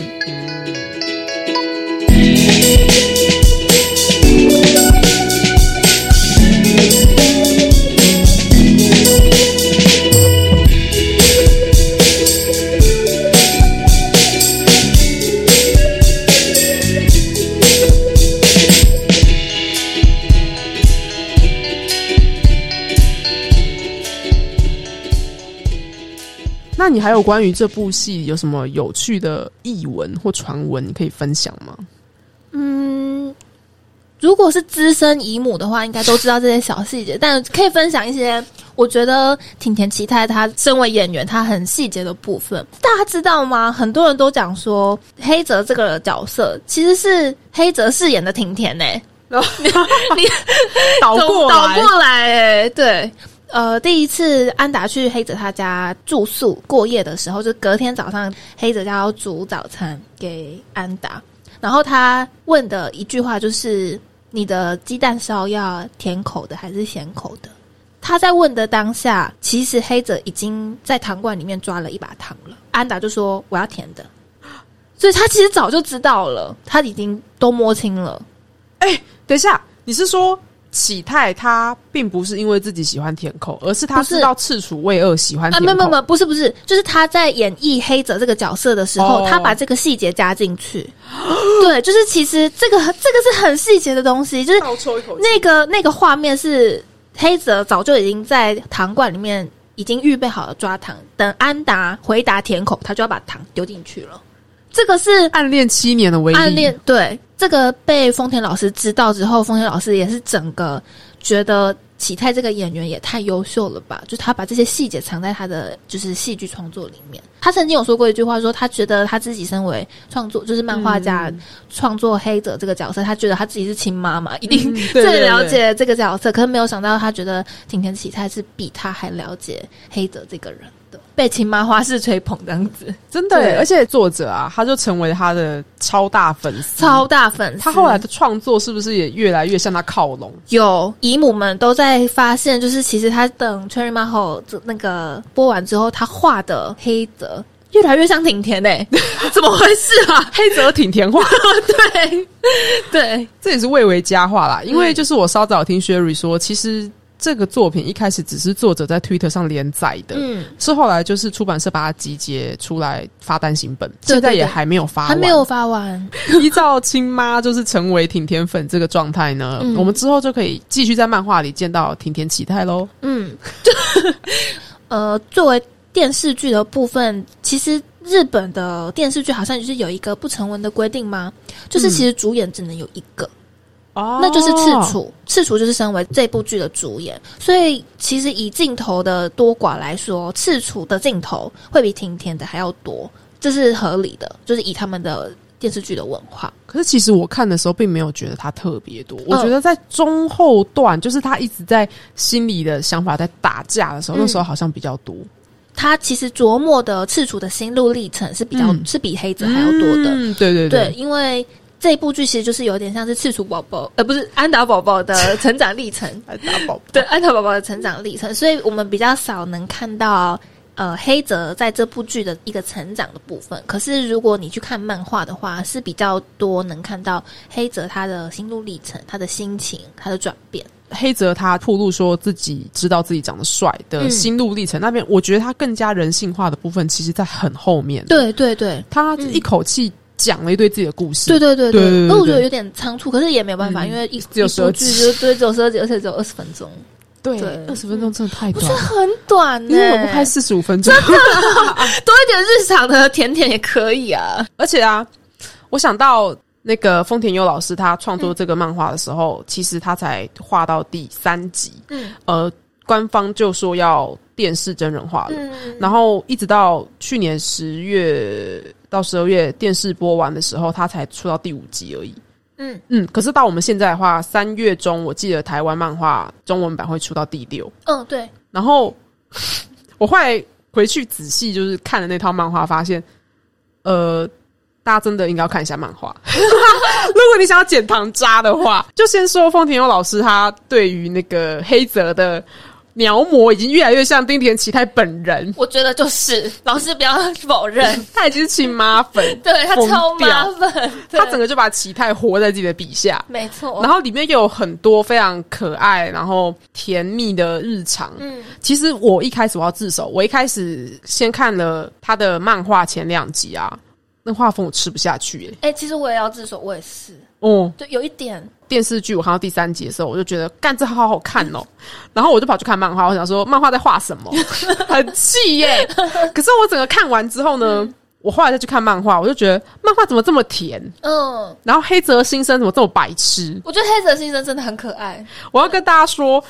那你还有关于这部戏有什么有趣的译文或传闻，你可以分享吗？嗯，如果是资深姨母的话，应该都知道这些小细节，但可以分享一些。我觉得挺田启太他身为演员，他很细节的部分，大家知道吗？很多人都讲说黑泽这个角色其实是黑泽饰演的挺田呢。你 你倒过倒过来哎，对。呃，第一次安达去黑泽他家住宿过夜的时候，就隔天早上黑泽家要煮早餐给安达，然后他问的一句话就是：“你的鸡蛋烧要甜口的还是咸口的？”他在问的当下，其实黑泽已经在糖罐里面抓了一把糖了。安达就说：“我要甜的。”所以他其实早就知道了，他已经都摸清了。哎，等一下，你是说？启泰他并不是因为自己喜欢甜口，而是他知道赤楚卫二喜欢甜口。没有没有，不是不是，就是他在演绎黑泽这个角色的时候，他把这个细节加进去。对，就是其实这个这个是很细节的东西，就是那个那个画面是黑泽早就已经在糖罐里面已经预备好了抓糖，等安达回答甜口，他就要把糖丢进去了。这个是暗恋七年的威力，暗恋对。这个被丰田老师知道之后，丰田老师也是整个觉得启泰这个演员也太优秀了吧！就他把这些细节藏在他的就是戏剧创作里面。他曾经有说过一句话，说他觉得他自己身为创作就是漫画家创作黑泽这个角色，他觉得他自己是亲妈妈，一定最了解这个角色。可是没有想到，他觉得挺田启泰是比他还了解黑泽这个人。被青麻花式吹捧这样子，真的，而且作者啊，他就成为他的超大粉丝，超大粉丝。他后来的创作是不是也越来越向他靠拢？有姨母们都在发现，就是其实他等《Cherry Maho》那个播完之后，他画的黑泽越来越像挺田诶，怎么回事啊？黑泽挺田画，对对，这也是蔚为佳话啦。因为就是我稍早听 Sherry 说，其实。这个作品一开始只是作者在 Twitter 上连载的，嗯，是后来就是出版社把它集结出来发单行本，现在也还没有发，还没有发完。依照亲妈就是成为挺田粉这个状态呢，我们之后就可以继续在漫画里见到挺田启太喽。嗯，呃，作为电视剧的部分，其实日本的电视剧好像就是有一个不成文的规定吗？就是其实主演只能有一个。哦那就是赤楚，赤楚就是身为这部剧的主演，所以其实以镜头的多寡来说，赤楚的镜头会比庭田的还要多，这是合理的，就是以他们的电视剧的文化。可是其实我看的时候并没有觉得他特别多，我觉得在中后段，就是他一直在心里的想法在打架的时候，嗯那时候好像比较多。他其实琢磨的赤楚的心路历程是比较、嗯。是比黑泽还要多的，嗯，对对。对，，因为这部剧其实就是有点像是赤楚宝宝，呃，不是安达宝宝的成长历程，安达宝宝，对安达宝宝的成长历程，所以我们比较少能看到呃黑泽在这部剧的一个成长的部分。可是如果你去看漫画的话，是比较多能看到黑泽他的心路历程、他的心情、他的转变。黑泽他透露说自己知道自己长得帅的嗯心路历程、那边，我觉得他更加人性化的部分，其实在很后面。，对对对。他一口气讲了一堆自己的故事。对对对对。那我觉得有点仓促，可是也没有办法，嗯因为一只有12一部剧就对只有十二集，而且只有二十分钟，对对。二十分钟真的太短了。很短呢、因为我不拍四十五分钟，多一点日常的甜甜也可以啊。而且啊，我想到那个丰田优老师他创作这个漫画的时候，其实他才画到第三集，嗯。呃，官方就说要电视真人化了，嗯，然后一直到去年十月到十二月电视播完的时候，他才出到第五集而已。嗯嗯，可是到我们现在的话，三月中我记得台湾漫画中文版会出到第六，嗯，对，然后我后来回去仔细就是看了那套漫画，发现，呃，大家真的应该要看一下漫画。如果你想要减糖渣的话，就先说丰田优老师他对于那个黑泽的描摹已经越来越像丁田启泰本人，我觉得就是 老师不要否认，他已经是亲妈粉，对他超麻掉。烦，他整个就把启泰活在自己的笔下。没错，然后里面又有很多非常可爱，然后甜蜜的日常，嗯。其实我一开始我要自首，我一开始先看了他的漫画前两集啊，那画风我吃不下去耶、哎、其实我也要自首，我也是，哦，对，有一点，电视剧我看到第三集的时候，我就觉得干这好好看哦，然后我就跑去看漫画，我想说漫画在画什么，很气耶。可是我整个看完之后呢，我后来再去看漫画，我就觉得漫画怎么这么甜，嗯，然后黑泽新生怎么这么白痴？我觉得黑泽新生真的很可爱，我要跟大家说，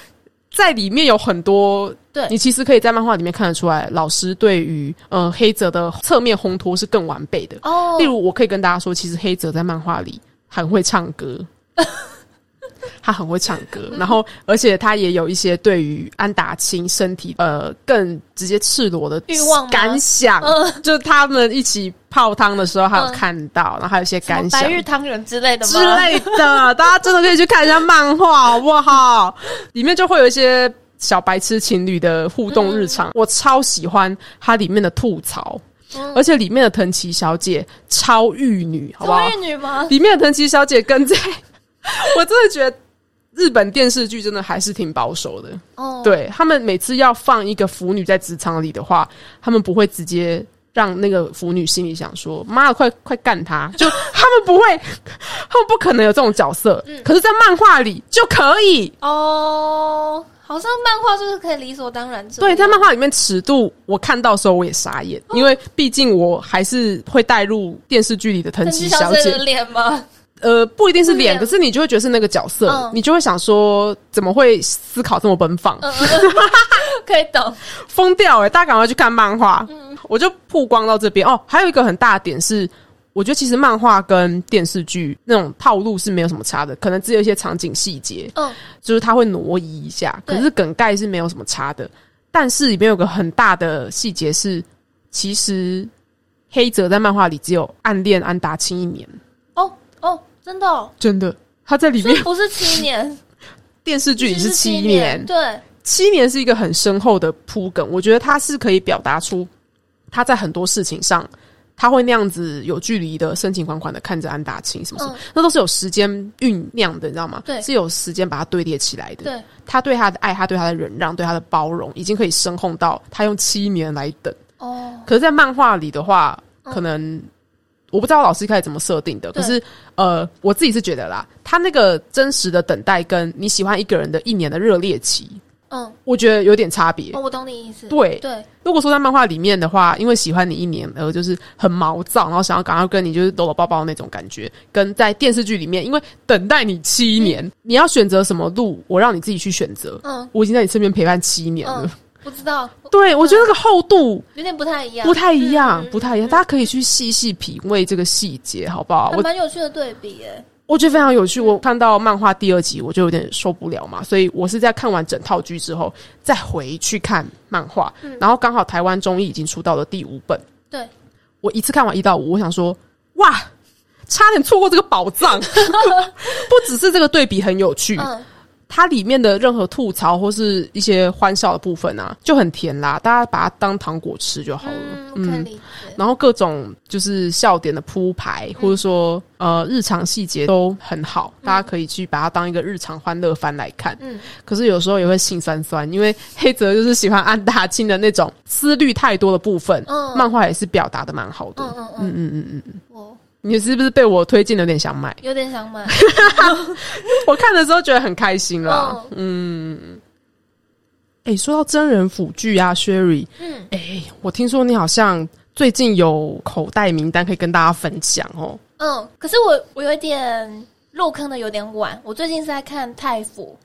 在里面有很多，对。你其实可以在漫画里面看得出来，老师对于呃黑泽的侧面烘托是更完备的。哦。例，如，我可以跟大家说，其实黑泽在漫画里很会唱歌，他很会唱歌，然后而且他也有一些对于安达清身体呃更直接赤裸的欲望感想，嗯就他们一起泡汤的时候，还有嗯看到，然后还有一些感想白。玉汤圆之类的？之类的，大家真的可以去看一下漫画，好不好？里面就会有一些小白痴情侣的互动日常，我超喜欢它里面的吐槽，嗯而且里面的藤崎小姐超玉女，好不好？玉女吗？里面的藤崎小姐跟在，我真的觉得日本电视剧真的还是挺保守的。哦，对他们每次要放一个腐女在职场里的话，他们不会直接让那个腐女心里想说：“妈的，快快干他！” 就他们不会，他们不可能有这种角色。嗯可是，在漫画里就可以。哦，好像漫画就是可以理所当然。对，在漫画里面尺度，我看到的时候我也傻眼，因为毕竟我还是会带入电视剧里的藤藤崎小姐崎小姐的。脸吗？呃，不一定是脸，可是你就会觉得是那个角色，嗯你就会想说，怎么会思考这么奔放？嗯，可以懂。疯掉哎、大家赶快去看漫画。嗯我就曝光到这边哦。还有一个很大的点是，我觉得其实漫画跟电视剧那种套路是没有什么差的，可能只有一些场景细节，嗯就是它会挪移一下，可是梗概是没有什么差的。但是里面有个很大的细节是，其实黑泽在漫画里只有暗恋安达清一年，真的哦，真的。他在里面不是七年，电视剧里其实是七年，对，七年是一个很深厚的铺梗，我觉得他是可以表达出他在很多事情上，他会那样子有距离的深情款款的看着安达清什么什么，嗯那都是有时间酝酿的，你知道吗？对是有时间把它堆叠起来的。对，他对他的爱，他对他的忍让，对他的包容，已经可以深厚到他用七年来等。哦，可是，在漫画里的话，嗯可能。我不知道老师一开始怎么设定的，可是呃，我自己是觉得啦，他那个真实的等待跟你喜欢一个人的一年的热烈期，嗯，我觉得有点差别。哦，我懂你意思。对对，如果说在漫画里面的话，因为喜欢你一年而就是很毛躁，然后想要赶快跟你就是搂搂抱抱那种感觉，跟在电视剧里面，因为等待你七年，你要选择什么路，我让你自己去选择。嗯我已经在你身边陪伴七年了。嗯，不知道，对，我觉得那个厚度有点不太一样，不太一样，不太一样。大家可以去细细品味这个细节，好不好？我蛮有趣的对比耶。我觉得非常有趣。我看到漫画第二集，我就有点受不了嘛，所以我是在看完整套剧之后，再回去看漫画。然后刚好台湾中译已经出到了第五本，对，我一次看完一到五，我想说，哇，差点错过这个宝藏。不只是这个对比很有趣，嗯，它里面的任何吐槽或是一些欢笑的部分啊，就很甜啦，大家把它当糖果吃就好了。嗯。然后各种就是笑点的铺排，或者说呃日常细节都很好，大家可以去把它当一个日常欢乐番来看。嗯，可是有时候也会心酸酸，因为黑泽就是喜欢安大清的那种思虑太多的部分，嗯漫画也是表达的蛮好的。嗯嗯嗯嗯，嗯嗯嗯嗯，我你是不是被我推荐的有点想买？有点想买。我看的时候觉得很开心啦。嗯哎、说到真人辅剧啊，Sherry，嗯，哎、我听说你好像最近有口袋名单可以跟大家分享哦。嗯，可是我我有一点入坑的有点晚，我最近是在看太府。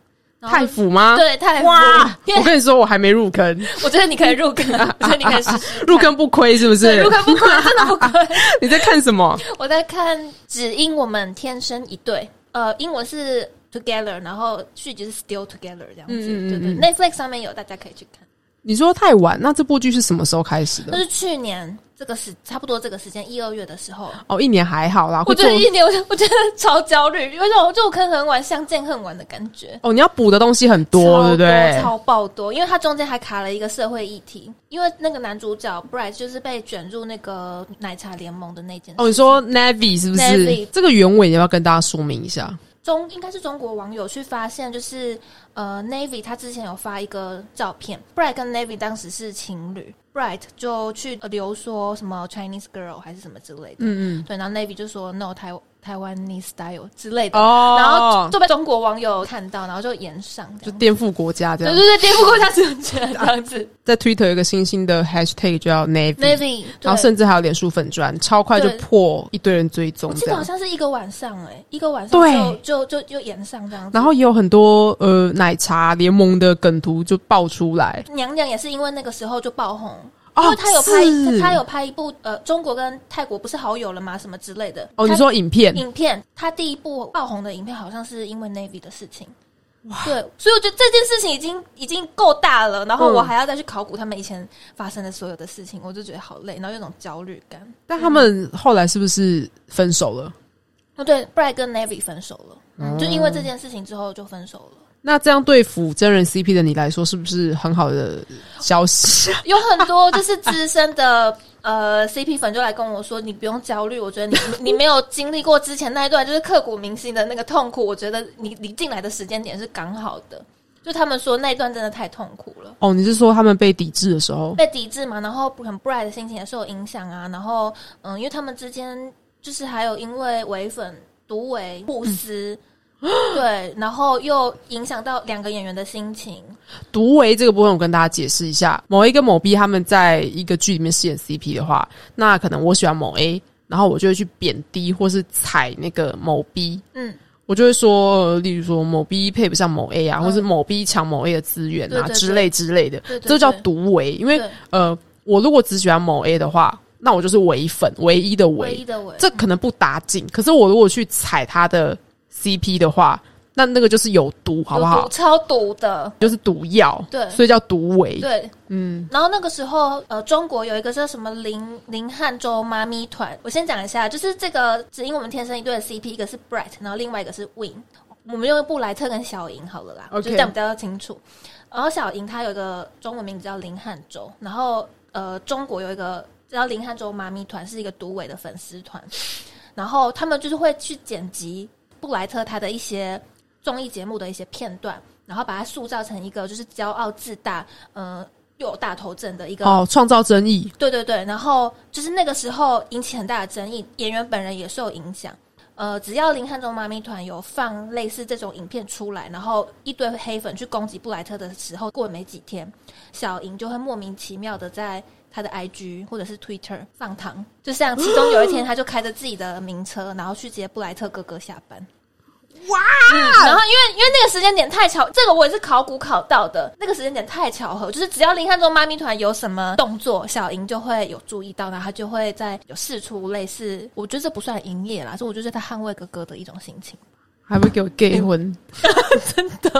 太府吗？对太府，哇！我跟你说，我还没入坑，我觉得你可以入坑，我觉得你可以试试入坑不亏是不是？入坑不亏，真的不亏。你在看什么？我在看《只因我们天生一对》，呃，英文是 Together，然后续集是 Still Together 这样子。嗯嗯嗯对对嗯，Netflix 上面有，大家可以去看。你说太晚，那这部剧是什么时候开始的？那是去年这个时，差不多这个时间，一二月的时候。哦，一年还好啦。我觉得一年，我就我觉得超焦虑，有一种入坑很晚、相见恨晚的感觉。哦，你要补的东西很多，超对不对？超爆多，因为它中间还卡了一个社会议题，因为那个男主角 Bright 就是被卷入那个奶茶联盟的那件事。哦，你说 Navy 是不是 Navy 这个原委？你要不要跟大家说明一下？中应该是中国网友去发现，就是呃，Navy 他之前有发一个照片，Bright 跟 Navy 当时是情侣，Bright 就去呃留说什么 Chinese girl 还是什么之类的，嗯。对，然后 Navy 就说 No 台台湾 n style 之类的，哦然后就被中国网友看到，然后就延上。就颠覆国家这样。对对对，颠覆国家政权这样子 在 Twitter 有一个新兴的 Hashtag 叫 Navy，，Navy，然后甚至还有脸书粉砖，超快就破一堆人追踪。我记得好像是一个晚上哎、一个晚上对就就就就延上这样子。然后也有很多呃奶茶联盟的梗图就爆出来娘娘也是因为那个时候就爆红，哦因为他有拍他有拍一部呃，中国跟泰国不是好友了吗？什么之类的。哦，你他说影片影片，他第一部爆红的影片好像是因为 Navy 的事情。对，所以我觉得这件事情已经已经够大了，然后嗯我还要再去考古他们以前发生的所有的事情，我就觉得好累，然后有种焦虑感。但他们后来是不是分手了？哦，对，Brad 跟 Navy 分手了，哦嗯，就因为这件事情之后就分手了。那这样对付真人 CP 的你来说，是不是很好的消息？有很多就是资深的呃 CP 粉就来跟我说，你不用焦虑，我觉得你 你没有经历过之前那一段就是刻骨铭心的那个痛苦，我觉得你你进来的时间点是刚好的。就他们说那一段真的太痛苦了，哦，你是说他们被抵制的时候？被抵制嘛，然后很 bright 的心情也受影响啊，然后嗯，因为他们之间就是还有因为唯粉、独唯、互撕。对，然后又影响到两个演员的心情。独为这个部分，我跟大家解释一下。某 A 跟某 B 他们在一个剧里面饰演 CP 的话，那可能我喜欢某 A，然后我就会去贬低或是踩那个某 B，嗯，我就会说，呃例如说某 B 配不上某 A 啊，嗯或是某 B 抢某 A 的资源啊之类之类的，对对这叫独为。因为呃，我如果只喜欢某 A 的话，那我就是唯粉，唯一的唯唯一，的唯，这可能不打紧。可是我如果去踩他的 CP 的话，那那个就是有毒，好不好毒？超毒的。就是毒药，对所以叫毒尾。对，嗯，然后那个时候，呃，中国有一个叫什么林林汉州妈咪团，我先讲一下，就是这个只因我们天生一对的 CP，一个是 Bright，然后另外一个是 Win，我们用布莱特跟小莹好了啦就这样比较清楚。然后小莹她有一个中文名字叫林汉州，然后呃，中国有一个叫林汉州妈咪团，是一个独尾的粉丝团，然后他们就是会去剪辑布莱特他的一些综艺节目的一些片段，然后把它塑造成一个就是骄傲自大，呃，又有大头症的一个。哦，创造争议，对对对，然后就是那个时候引起很大的争议，演员本人也受影响。呃，只要林汉中妈咪团有放类似这种影片出来，然后一堆黑粉去攻击布莱特的时候，过没几天，小莹就会莫名其妙的在他的 IG 或者是 Twitter 放糖，就像其中有一天，他就开着自己的名车，然后去接布莱特哥哥下班。哇！然后因为因为那个时间点太巧，这个我也是考古考到的。那个时间点太巧合，就是只要林汉中妈咪团有什么动作，小莹就会有注意到，然后他就会在有试出类似，我觉得这不算营业啦，所以我觉得他捍卫哥哥的一种心情。还会给我 gay 婚，真的。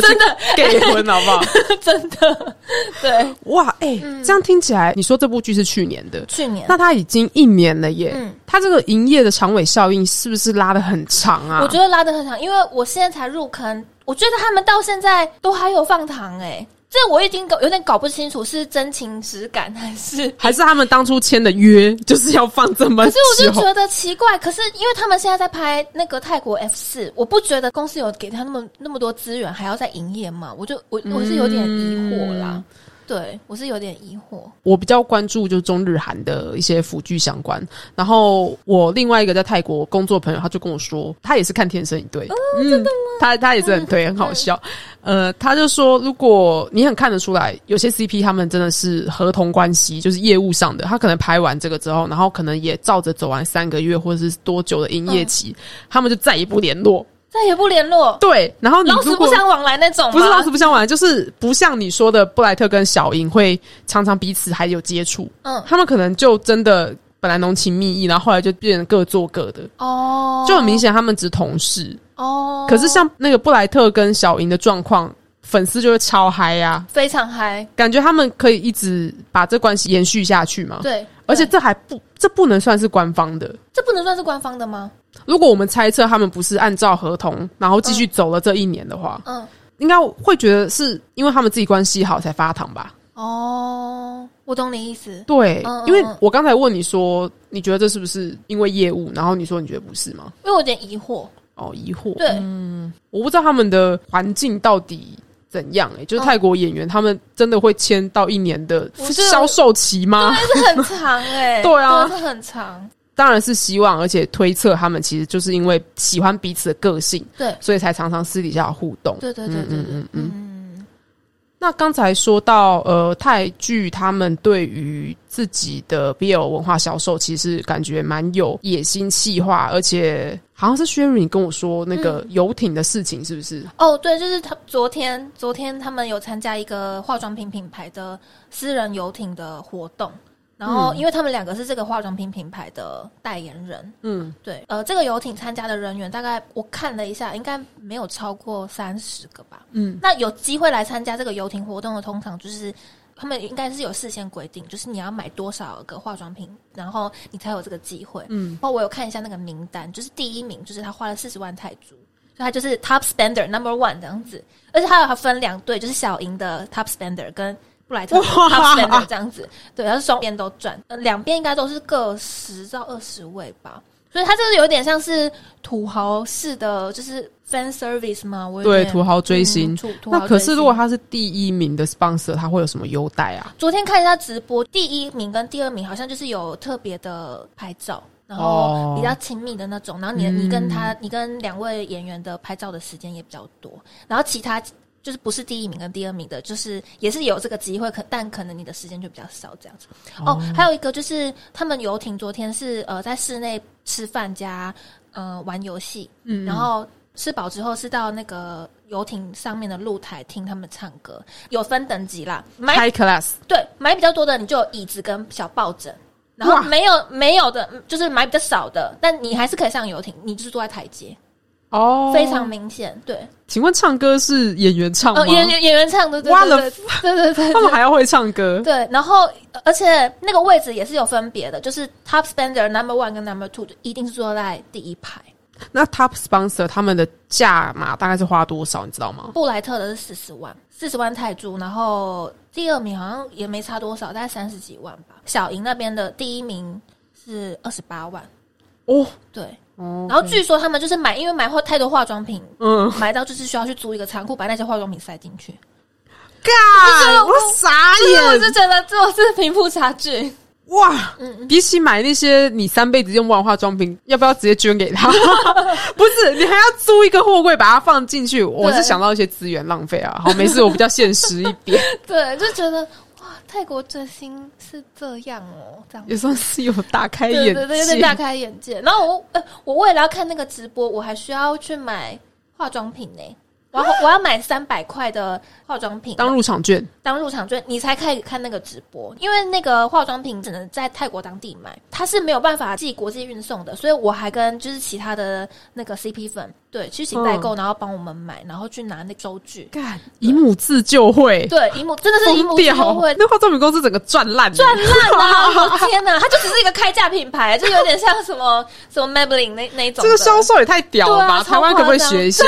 真的。gay 婚好不好？真的，对，哇，哎、这样听起来，你说这部剧是去年的，去年。那它已经一年了耶。嗯。它这个营业的长尾效应是不是拉的很长啊？我觉得拉的很长，因为我现在才入坑，我觉得他们到现在都还有放糖哎、这我已经搞有点搞不清楚是真情实感还是 还是他们当初签的约 就是要放这么可。是我就觉得奇怪，可是因为他们现在在拍那个泰国 F 四，我不觉得公司有给他那么那么多资源，还要再营业嘛？我就我我是有点疑惑啦。对，我是有点疑惑。我比较关注就是中日韩的一些辅剧相关，然后我另外一个在泰国工作朋友，他就跟我说，他也是看《天生一对》，嗯，他他也是很推，很好笑。呃，他就说，如果你很看得出来，有些 CP 他们真的是合同关系，就是业务上的，他可能拍完这个之后，然后可能也照着走完三个月或者是多久的营业期，他们就再也不联络。再也不联络，对，然后你老死不相往来那种吗？不是老死不相往来，就是不像你说的布莱特跟小英会常常彼此还有接触，嗯他们可能就真的本来浓情蜜意，然后后来就变成各做各的，哦，就很明显他们只同事。哦。可是像那个布莱特跟小英的状况，粉丝就会超嗨呀、非常嗨，感觉他们可以一直把这关系延续下去嘛。对，而且这还不，这不能算是官方的。这不能算是官方的吗？如果我们猜测他们不是按照合同，然后继续走了这一年的话，嗯，应该会觉得是因为他们自己关系好才发糖吧？哦，我懂你意思。对，因为嗯我刚才问你说，你觉得这是不是因为业务？然后你说你觉得不是吗？因为我有点疑惑，哦，疑惑。对，嗯我不知道他们的环境到底怎样、欸。就是嗯泰国演员，他们真的会签到一年的销售期吗？但是很长 哎、对啊。是很长，当然是希望，而且推测他们其实就是因为喜欢彼此的个性，对，所以才常常私底下互动。对对对对对，嗯嗯嗯嗯。那刚才说到，呃，泰剧他们对于自己的 BL 文化销售，其实感觉蛮有野心、气化，而且好像是薛瑞你跟我说那个游艇的事情，是不是？哦，对，就是他昨天，昨天他们有参加一个化妆品品牌的私人游艇的活动，然后因为他们两个是这个化妆品品牌的代言人，嗯，对，呃，这个游艇参加的人员大概我看了一下，应该没有超过三十个吧。嗯，那有机会来参加这个游艇活动的，通常就是他们应该是有事先规定，就是你要买多少个化妆品，然后你才有这个机会。嗯，然后我有看一下那个名单，就是第一名就是他花了四十万泰铢，所以他就是 top spender number one 这样子，而且他有还分两队，就是小赢的 top spender 跟。布莱特的 top spender 这样子，对，他是双边都赚，呃，两边应该都是各十到二十位吧，所以他就是有点像是土豪式的，就是 fan service 嘛，我有对，点土豪追星。那可是如果他是第一名的 sponsor，他会有什么优待啊？昨天看一下直播，第一名跟第二名好像就是有特别的拍照，然后哦比较亲密的那种，然后你、你跟他，你跟两位演员的拍照的时间也比较多，然后其他。就是不是第一名跟第二名的，就是也是有这个机会，可但可能你的时间就比较少这样子。哦，还有一个就是他们游艇昨天是呃在室内吃饭加呃玩游戏，嗯。然后吃饱之后是到那个游艇上面的露台听他们唱歌，有分等级啦，买 High class，对，买比较多的你就有椅子跟小抱枕，然后没有没有的，就是买比较少的，但你还是可以上游艇，你就是坐在台阶，哦，非常明显。对，请问唱歌是演员唱吗？哦，演员演员唱的，对对对对对对对。他们还要会唱歌。对，然后而且那个位置也是有分别的，就是 top spender number one 跟 number two 一定是坐在第一排。那 Top sponsor 他们的价码大概是花多少？你知道吗？布莱特的是四十万，四十万泰铢，然后第二名好像也没差多少，大概三十几万吧。小莹那边的第一名是二十八万，哦对。哦，然后据说他们就是买，因为买化太多化妆品，嗯，买到就是需要去租一个仓库，把那些化妆品塞进去。干，我傻眼我就眼。觉得这是贫富差距。哇，比起买那些你三辈子用不完化妆品，要不要直接捐给他？不是，你还要租一个货柜把它放进去。我是想到一些资源浪费啊。好，没事，我比较现实一点。对，就觉得哇，泰国追星是这样哦，这样也算是有大开眼界，对对对，大开眼界。然后我，呃，我为了要看那个直播，我还需要去买化妆品呢。然后我要买三百块的化妆品当入场券，当入场券你才可以看那个直播，因为那个化妆品只能在泰国当地买，它是没有办法寄国际运送的，所以我还跟就是其他的那个 CP 粉。对，去请代购，然后帮我们买，然后去拿那收据。干，姨母自救会。对，姨母真的是姨母自救会。那化妆品公司整个赚烂，赚烂了！天哪，它就只是一个开价品牌，就有点像什么什么 Maybelline 那那种。这个销售也太屌了吧！台湾可不可以学一下？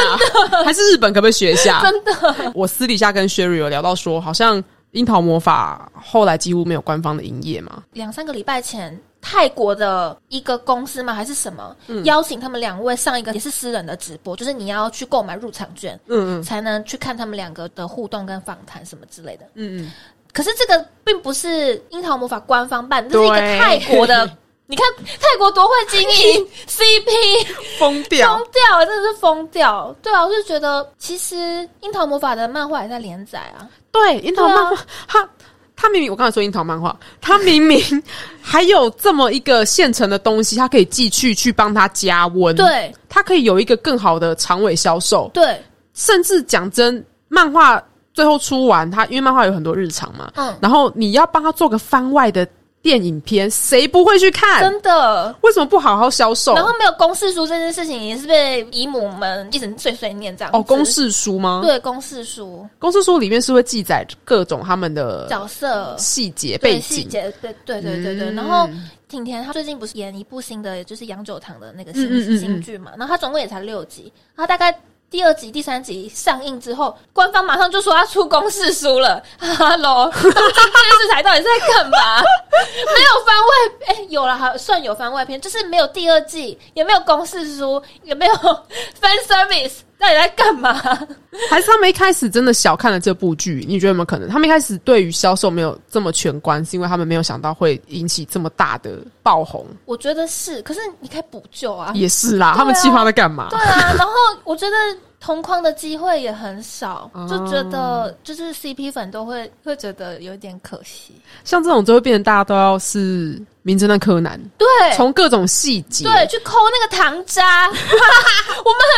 还是日本可不可以学一下？真的。我私底下跟 Sherry 有聊到说，好像樱桃魔法后来几乎没有官方的营业嘛。两三个礼拜前。泰国的一个公司吗？还是什么？邀请他们两位上一个也是私人的直播，就是你要去购买入场券，嗯嗯，才能去看他们两个的互动跟访谈什么之类的，嗯嗯。可是这个并不是樱桃魔法官方办，这是一个泰国的。你看泰国多会经营 CP，疯掉，疯掉，真的是疯掉。对啊，我就觉得其实樱桃魔法的漫画也在连载啊。对，樱桃漫画它。他明明我刚才说樱桃漫画，他明明 还有这么一个现成的东西，他可以寄去去帮他加温，对，他可以有一个更好的长尾销售，对，甚至讲真，漫画最后出完，他因为漫画有很多日常嘛，嗯，然后你要帮他做个番外的。电影片谁不会去看？真的？为什么不好好销售？然后没有公式书这件事情也是被姨母们一直碎碎念这样。哦，公式书吗？对，公式书。公式书里面是会记载各种他们的角色细节背景。细节，对对对对对。然后挺甜他最近不是演一部新的，就是杨九堂的那个新新剧嘛？然后他总共也才六集，他大概。第二集、第三集上映之后，官方马上就说要出公式书了。Hello，电视台到底在干嘛？没有番外，哎，有了，还算有番外篇，就是没有第二季，也没有公式书，也没有 fan service。到底在干嘛？还是他们一开始真的小看了这部剧？你觉得有没有可能？他们一开始对于销售没有这么全观，是因为他们没有想到会引起这么大的爆红？我觉得是，可是你可以补救啊！也是啦，他们计划在干嘛？对啊，然后我觉得。同框的机会也很少，就觉得就是 CP 粉都会会觉得有点可惜。像这种就会变成大家都要是名侦探柯南，对，从各种细节对去抠那个糖渣，我们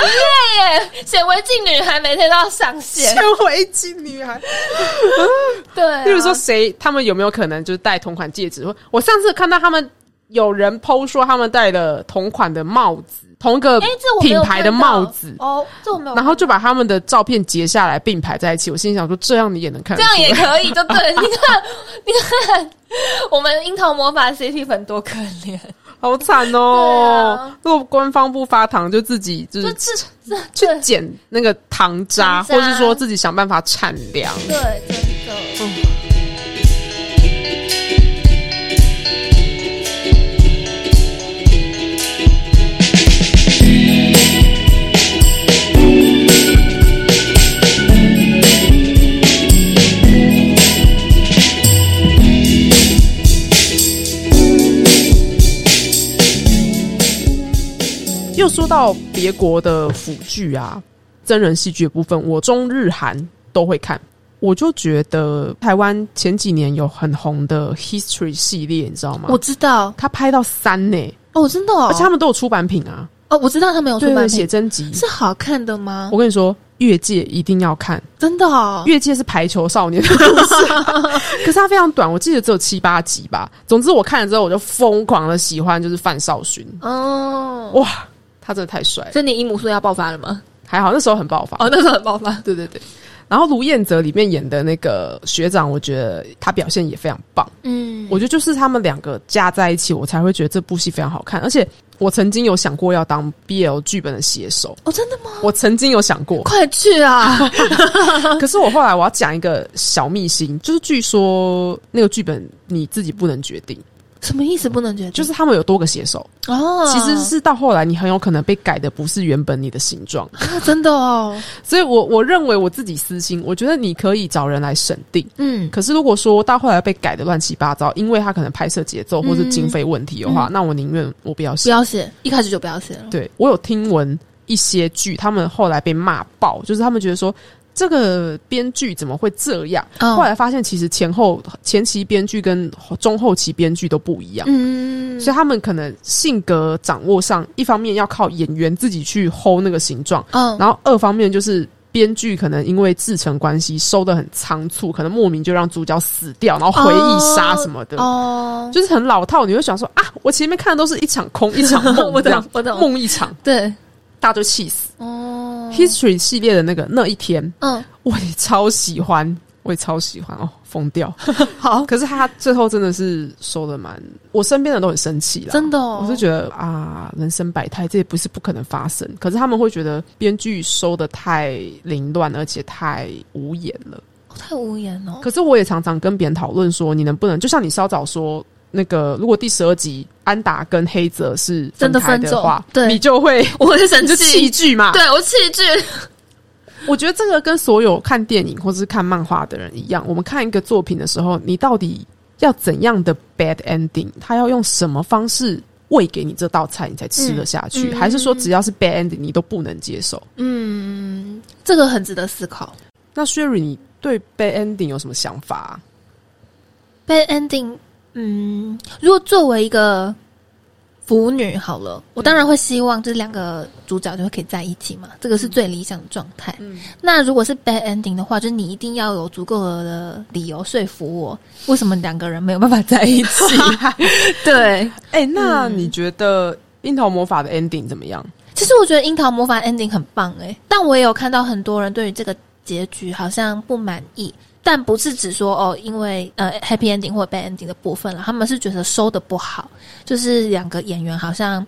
很累耶。显微镜女孩每天都要上线，显微镜女孩，对。例如说谁，他们有没有可能就是戴同款戒指？我上次看到他们有人剖说他们戴了同款的帽子。同一个品牌的帽子哦，这我没有。然后就把他们的照片截下来并排在一起。我心想说，这样你也能看，这样也可以，就对。你看，你看，我们樱桃魔法 CP 粉多可怜，好惨哦！如果官方不发糖，就自己就是去捡那个糖渣，或是说自己想办法产粮。对，真又说到别国的腐剧啊，真人戏剧的部分，我中日韩都会看。我就觉得台湾前几年有很红的 History 系列，你知道吗？我知道，他拍到三呢。哦，真的，而且他们都有出版品啊。哦，我知道他们有出版写真集，是好看的吗？我跟你说，越界一定要看，真的。哦，越界是排球少年的 故事，可是它非常短，我记得只有七八集吧。总之我看了之后，我就疯狂的喜欢，就是范少勋。哦，哇。他真的太帅，所以你伊姆说要爆发了吗？还好那时候很爆发哦，那时候很爆发。对对对，然后卢彦泽里面演的那个学长，我觉得他表现也非常棒。嗯，我觉得就是他们两个加在一起，我才会觉得这部戏非常好看。而且我曾经有想过要当 BL 剧本的写手哦，真的吗？我曾经有想过，快去啊！可是我后来我要讲一个小秘辛，就是据说那个剧本你自己不能决定。什么意思？不能决定，就是他们有多个写手。哦，其实是到后来，你很有可能被改的不是原本你的形状。啊，真的哦。所以我我认为我自己私心，我觉得你可以找人来审定。嗯，可是如果说到后来被改的乱七八糟，因为他可能拍摄节奏或是经费问题的话，那我宁愿我不要写，不要写，一开始就不要写了。对我有听闻一些剧，他们后来被骂爆，就是他们觉得说。这个编剧怎么会这样？后来发现，其实前后前期编剧跟中后期编剧都不一样。嗯，所以他们可能性格掌握上，一方面要靠演员自己去 hold 那个形状，嗯，然后二方面就是编剧可能因为自成关系收的很仓促，可能莫名就让主角死掉，然后回忆杀什么的，哦，就是很老套。你会想说啊，我前面看的都是一场空，一场梦，我懂，我懂，梦一场，对。大家就气死哦！History 系列的那个那一天，嗯，我也超喜欢，我也超喜欢哦，疯掉。好，可是他最后真的是收的蛮，我身边的都很生气了，真的。我是觉得啊，人生百态，这也不是不可能发生。可是他们会觉得编剧收的太凌乱，而且太无言了，太无言哦。可是我也常常跟别人讨论说，你能不能就像你稍早说。那个，如果第十二集安达跟黑泽是真的分的话，对，你就会 我会生气，弃剧嘛？对我弃剧。我觉得这个跟所有看电影或是看漫画的人一样，我们看一个作品的时候，你到底要怎样的 bad ending？他要用什么方式喂给你这道菜，你才吃得下去？还是说只要是 bad ending，你都不能接受？嗯，这个很值得思考。那 Sherry，你对 bad ending 有什么想法？bad ending。嗯，如果作为一个腐女好了，我当然会希望这两个主角就会可以在一起嘛，这个是最理想的状态。嗯，那如果是 bad ending 的话，就是你一定要有足够的理由说服我，为什么两个人没有办法在一起？对，哎，那你觉得《樱桃魔法》的 ending 怎么样？其实我觉得《樱桃魔法》ending 很棒，哎，但我也有看到很多人对于这个结局好像不满意。但不是只说哦，因为呃，happy ending 或 bad ending 的部分了，他们是觉得收的不好，就是两个演员好像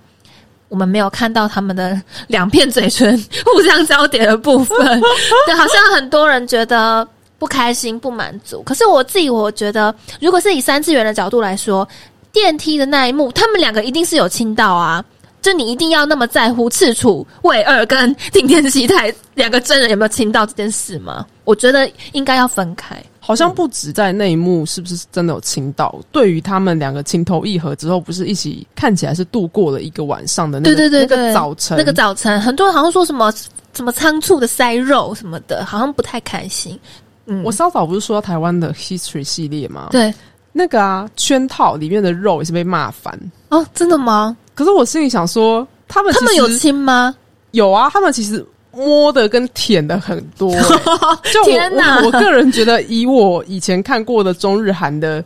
我们没有看到他们的 两片嘴唇互相交叠的部分，对，好像很多人觉得不开心、不满足。可是我自己我觉得，如果是以三次元的角度来说，电梯的那一幕，他们两个一定是有亲到啊。就你一定要那么在乎赤楚卫二跟顶天希太两个真人有没有亲到这件事吗？我觉得应该要分开。好像不止在那一幕，是不是真的有亲到？对于他们两个情投意合之后，不是一起看起来是度过了一个晚上的那个那个早晨？那个早晨，很多人好像说什么什么仓促的塞肉什么的，好像不太开心。嗯，我稍早不是说台湾的 History 系列吗？对，那个啊，圈套里面的肉也是被骂烦哦，真的吗？可是我心里想说，他们他们有亲吗？有啊，他们其实摸的跟舔的很多。就天哪！我个人觉得，以我以前看过的中日韩的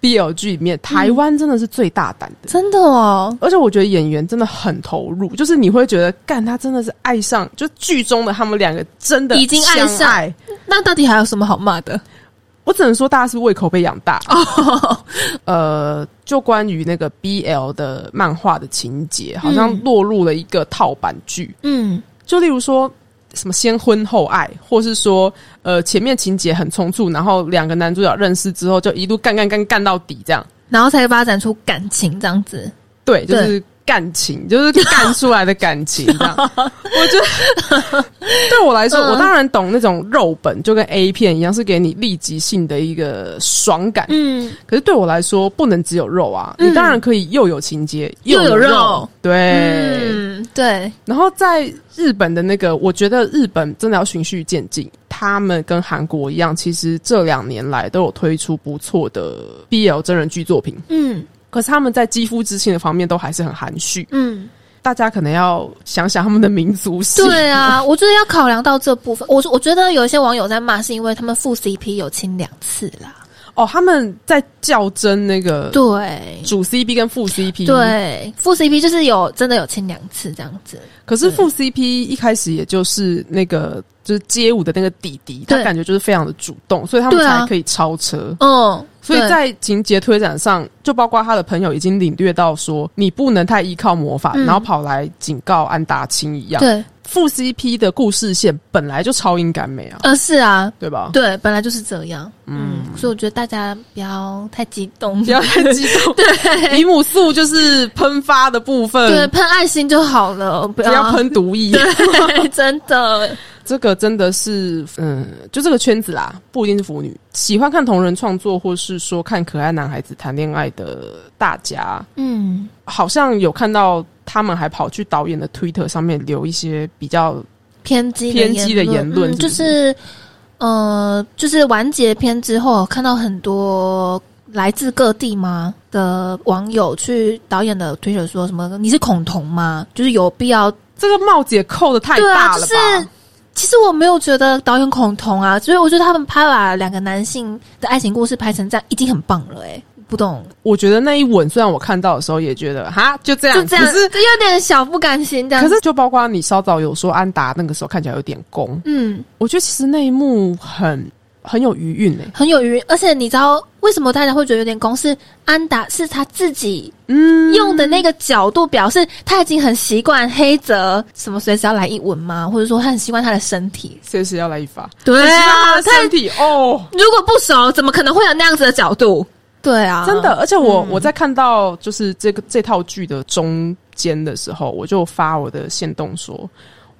BL 剧里面，台湾真的是最大胆的，真的哦。而且我觉得演员真的很投入，就是你会觉得，干他真的是爱上，就剧中的他们两个真的已经爱上。那到底还有什么好骂的？我只能说，大家是胃口被养大。呃，就关于那个 BL 的漫画的情节，好像落入了一个套版剧。嗯，就例如说什么先婚后爱，或是说呃前面情节很冲促，然后两个男主角认识之后就一路干干干干到底这样，然后才发展出感情这样子。对，就是。感情就是干出来的感情，这样 我觉得 对我来说，我当然懂那种肉本，就跟 A 片一样，是给你立即性的一个爽感。嗯，可是对我来说，不能只有肉啊！你当然可以又有情节又有肉，对，嗯，对。然后在日本的那个，我觉得日本真的要循序渐进，他们跟韩国一样，其实这两年来都有推出不错的 BL 真人剧作品。嗯。可是他们在肌肤之亲的方面都还是很含蓄。嗯，大家可能要想想他们的民族性。对啊，我觉得要考量到这部分。我我觉得有一些网友在骂，是因为他们副 CP 有亲两次啦。哦，他们在较真那个对主 CP 跟副 CP，对副 CP 就是有真的有亲两次这样子。可是副 CP 一开始也就是那个就是街舞的那个弟弟，他感觉就是非常的主动，所以他们才可以超车。嗯。所以在情节推展上，就包括他的朋友已经领略到说，你不能太依靠魔法，然后跑来警告安达清一样。对，副 CP 的故事线本来就超英赶美啊，呃，是啊，对吧？对，本来就是这样。嗯，所以我觉得大家不要太激动，不要太激动。对，姨母素就是喷发的部分，对，喷爱心就好了，不要喷毒液。对，真的。这个真的是，嗯，就这个圈子啦，不一定是腐女，喜欢看同人创作，或是说看可爱男孩子谈恋爱的大家，嗯，好像有看到他们还跑去导演的推特上面留一些比较偏激偏激的言论，就是，呃，就是完结篇之后，看到很多来自各地吗的网友去导演的推特说什么，你是恐同吗？就是有必要这个帽子也扣的太大了吧？其实我没有觉得导演恐同啊，所以我觉得他们拍把两个男性的爱情故事拍成这样，已经很棒了。哎，不懂。我觉得那一吻，虽然我看到的时候也觉得哈，就这样，就这样，可是有点小不甘心。这样，可是就包括你稍早有说安达那个时候看起来有点攻，嗯，我觉得其实那一幕很。很有余韵诶，很有余韵，而且你知道为什么大家会觉得有点攻？是安达是他自己嗯用的那个角度表示他已经很习惯黑泽什么随时要来一吻吗？或者说他很习惯他的身体随时要来一发？对啊，身体哦，如果不熟，怎么可能会有那样子的角度？对啊，真的，而且我我在看到就是这个这套剧的中间的时候，我就发我的线动说。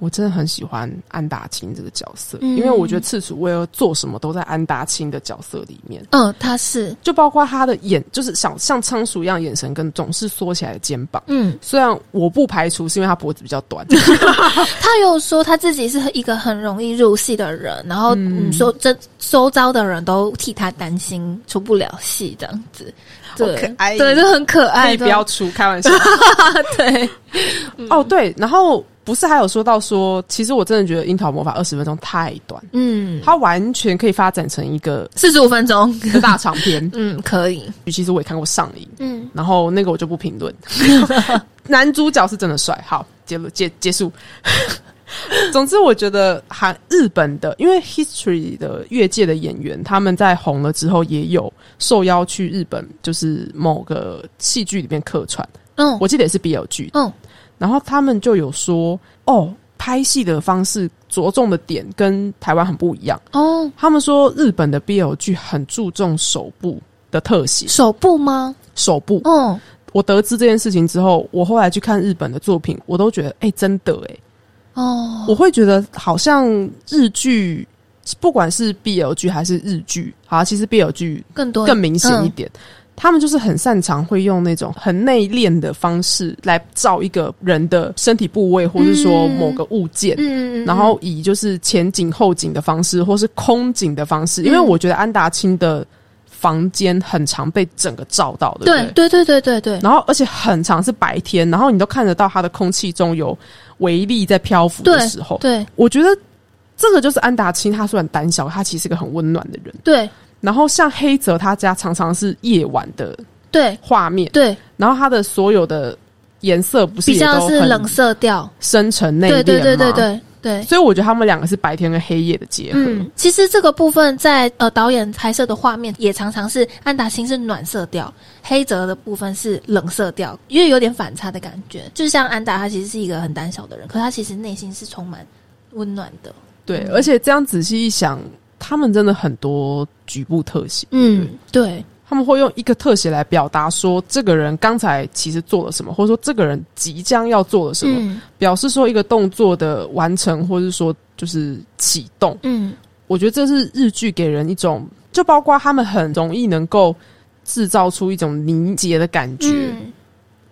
我真的很喜欢安达清这个角色，因为我觉得赤楚威尔做什么都在安达清的角色里面。嗯，他是就包括他的眼，就是像像仓鼠一样眼神，跟总是缩起来的肩膀。嗯，虽然我不排除是因为他脖子比较短。他有说他自己是一个很容易入戏的人，然后你说这周遭的人都替他担心出不了戏这样子。对，可爱，对，就很可爱。可以不要出，开玩笑。对，哦对，然后。不是还有说到说，其实我真的觉得《樱桃魔法》二十分钟太短，嗯，它完全可以发展成一个四十五分钟的大长篇，嗯，可以。其实我也看过上映，嗯，然后那个我就不评论。男主角是真的帅，好，结结结束。总之，我觉得韩日本的，因为 History 的越界的演员，他们在红了之后，也有受邀去日本，就是某个戏剧里面客串。嗯，我记得也是 BL 剧，嗯。然后他们就有说，哦，拍戏的方式着重的点跟台湾很不一样哦。他们说日本的 BL 剧很注重手部的特写，手部吗？手部。嗯，我得知这件事情之后，我后来去看日本的作品，我都觉得，哎，真的，哎，哦，我会觉得好像日剧，不管是 BL 剧还是日剧，好，其实 BL 剧更多更明显一点。他们就是很擅长会用那种很内敛的方式来照一个人的身体部位，或是说某个物件，嗯，然后以就是前景后景的方式，或是空景的方式。因为我觉得安达清的房间很常被整个照到的，对对对对对对。然后而且很长是白天，然后你都看得到它的空气中有微粒在漂浮的时候，对，我觉得这个就是安达清。他虽然胆小，他其实是个很温暖的人，对。然后像黑泽他家常常是夜晚的对画面对，然后他的所有的颜色不是比较是冷色调、深沉内敛对对对对对对，所以我觉得他们两个是白天跟黑夜的结合。其实这个部分在呃导演拍摄的画面也常常是安达星是暖色调，黑泽的部分是冷色调，因为有点反差的感觉。就像安达他其实是一个很胆小的人，可他其实内心是充满温暖的。对，而且这样仔细一想。他们真的很多局部特写，嗯，对，他们会用一个特写来表达说这个人刚才其实做了什么，或者说这个人即将要做了什么，表示说一个动作的完成，或者说就是启动。嗯，我觉得这是日剧给人一种，就包括他们很容易能够制造出一种凝结的感觉。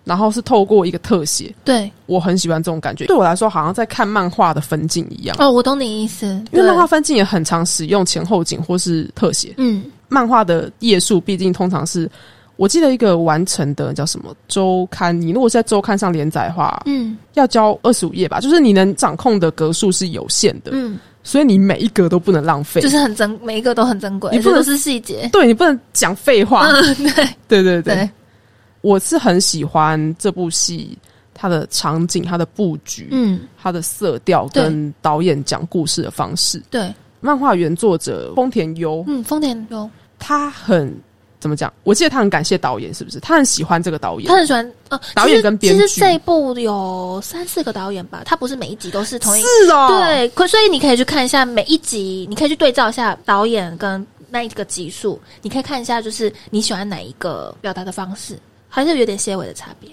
然后是透过一个特写，对我很喜欢这种感觉。对我来说，好像在看漫画的分镜一样。哦，我懂你意思，因为漫画分镜也很常使用前后景或是特写。嗯，漫画的页数毕竟通常是，我记得一个完成的叫什么周刊，你如果是在周刊上连载的话，嗯，要交二十五页吧，就是你能掌控的格数是有限的。嗯，所以你每一格都不能浪费，就是很珍，每一个都很珍贵，你不能是细节，对你不能讲废话。嗯，对，对对对。我是很喜欢这部戏，它的场景、它的布局、嗯，它的色调跟导演讲故事的方式。对，漫画原作者丰田优，嗯，丰田优，他很怎么讲？我记得他很感谢导演，是不是？他很喜欢这个导演他，很喜欢呃，导演跟编剧其实。这一部有三四个导演吧，他不是每一集都是同一是哦，，对，可所以你可以去看一下每一集，你可以去对照一下导演跟那一个集数，你可以看一下，就是你喜欢哪一个表达的方式，还是有点些微的差别。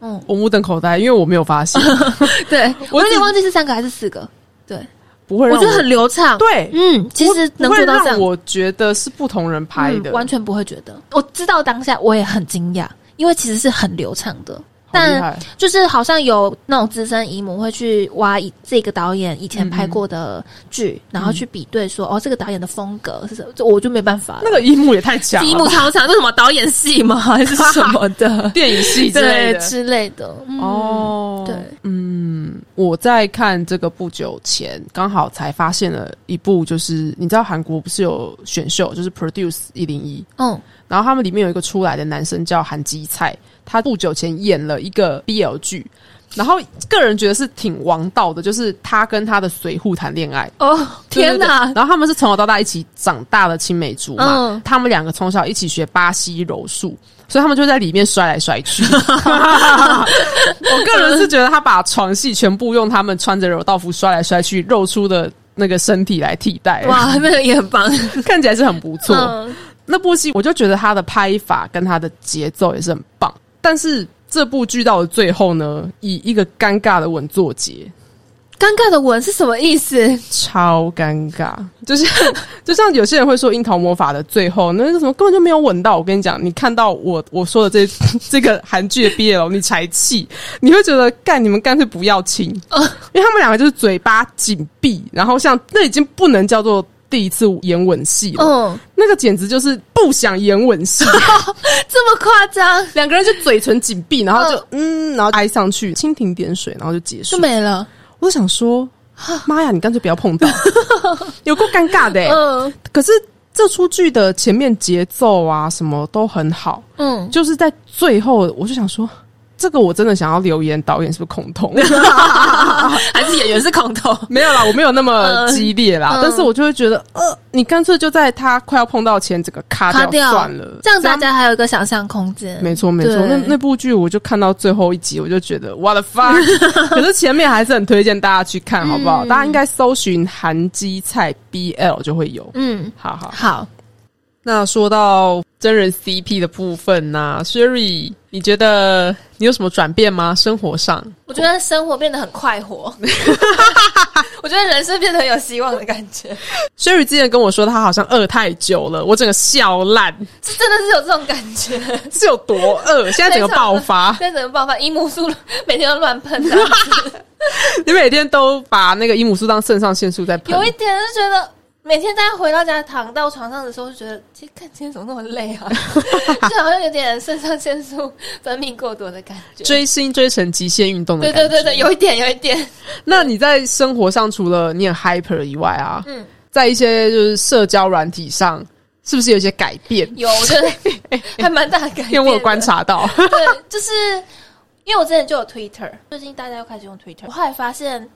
嗯，我目瞪口呆，因为我没有发现，对，我有点忘记是三个还是四个。对，不会让我觉得很流畅。对。嗯，其实能做到这样，让我觉得是不同人拍的，嗯完全不会觉得。我知道当下我也很惊讶，因为其实是很流畅的。但。就是好像有那种资深姨母会去挖一这个导演以前拍过的剧，然后去比对说，哦，这个导演的风格是什么？这我就没办法了。那个姨母也太强了吧，一幕超强，这什么导演系吗？还是什么的？电影系之类的。对之类的。嗯、哦，对，嗯，我在看这个不久前，刚好才发现了一部，就是你知道韩国不是有选秀，就是 Produce 一零一，嗯，然后他们里面有一个出来的男生叫韩基菜，他不久前演了一个 BL 剧，然后个人觉得是挺王道的，就是他跟他的随扈谈恋爱。哦，对对对天哪！然后他们是从小到大一起长大的青梅竹马，嗯他们两个从小一起学巴西柔术，所以他们就在里面摔来摔去。我个人是觉得他把床戏全部用他们穿着柔道服摔来摔去露出的那个身体来替代，哇，那个也很棒。看起来是很不错。嗯，那部戏我就觉得他的拍法跟他的节奏也是很棒，但是这部剧到了最后呢，以一个尴尬的吻作结，尴尬的吻是什么意思？超尴尬，就是 就像有些人会说《樱桃魔法》的最后那个什么根本就没有吻到。我跟你讲，你看到我我说的这 这个韩剧的 BL，你才气，你会觉得干你们干脆不要亲，因为他们两个就是嘴巴紧闭，然后像那已经不能叫做第一次演吻戏了，嗯，那个简直就是不想演吻戏，这么夸张？两个人就嘴唇紧闭，然后就嗯，然后挨上去，蜻蜓点水，然后就结束。就。没了。我就想说，妈呀，你干脆不要碰到，有够尴尬的、欸。嗯。可是这出剧的前面节奏啊，什么都很好，嗯，就是在最后，我就想说，这个我真的想要留言，导演是不是恐同？还是演员是空头。没有啦，我没有那么激烈啦，嗯但是我就会觉得，呃，你干脆就在他快要碰到前，整个卡掉算了，这样大家还有一个想象空间。没错没错，那那部剧我就看到最后一集，我就觉得我的 fuck！可是前面还是很推荐大家去看，好不好？嗯大家应该搜寻韩基菜 BL 就会有。嗯，好好，好。那说到真人 CP 的部分呢、s h e r r y 你觉得你有什么转变吗？生活上？我觉得生活变得很快活，我觉得人生变得很有希望的感觉，Sherry 之前跟我说，他好像饿太久了，我整个笑烂，是真的是有这种感觉。是有多饿？现在整个爆发，现在整个爆发，姨母素每天都乱喷 你每天都把那个伊姆素当肾上腺素在喷有。一点是觉得。每天大家回到家躺到床上的时候，就觉得其实看今天怎么那么累啊，就好像有点肾上腺素分泌过多的感觉。追星追成极限运动的感觉。对对对对，有一点有一点，那你在生活上除了你很 hyper 以外啊，嗯，在一些就是社交软体上，是不是有一些改变？有我觉得 还蛮大的改变。因为我有观，察到，对，就是因为我之前就有 Twitter，最近大家又开始用 Twitter，我后来发现。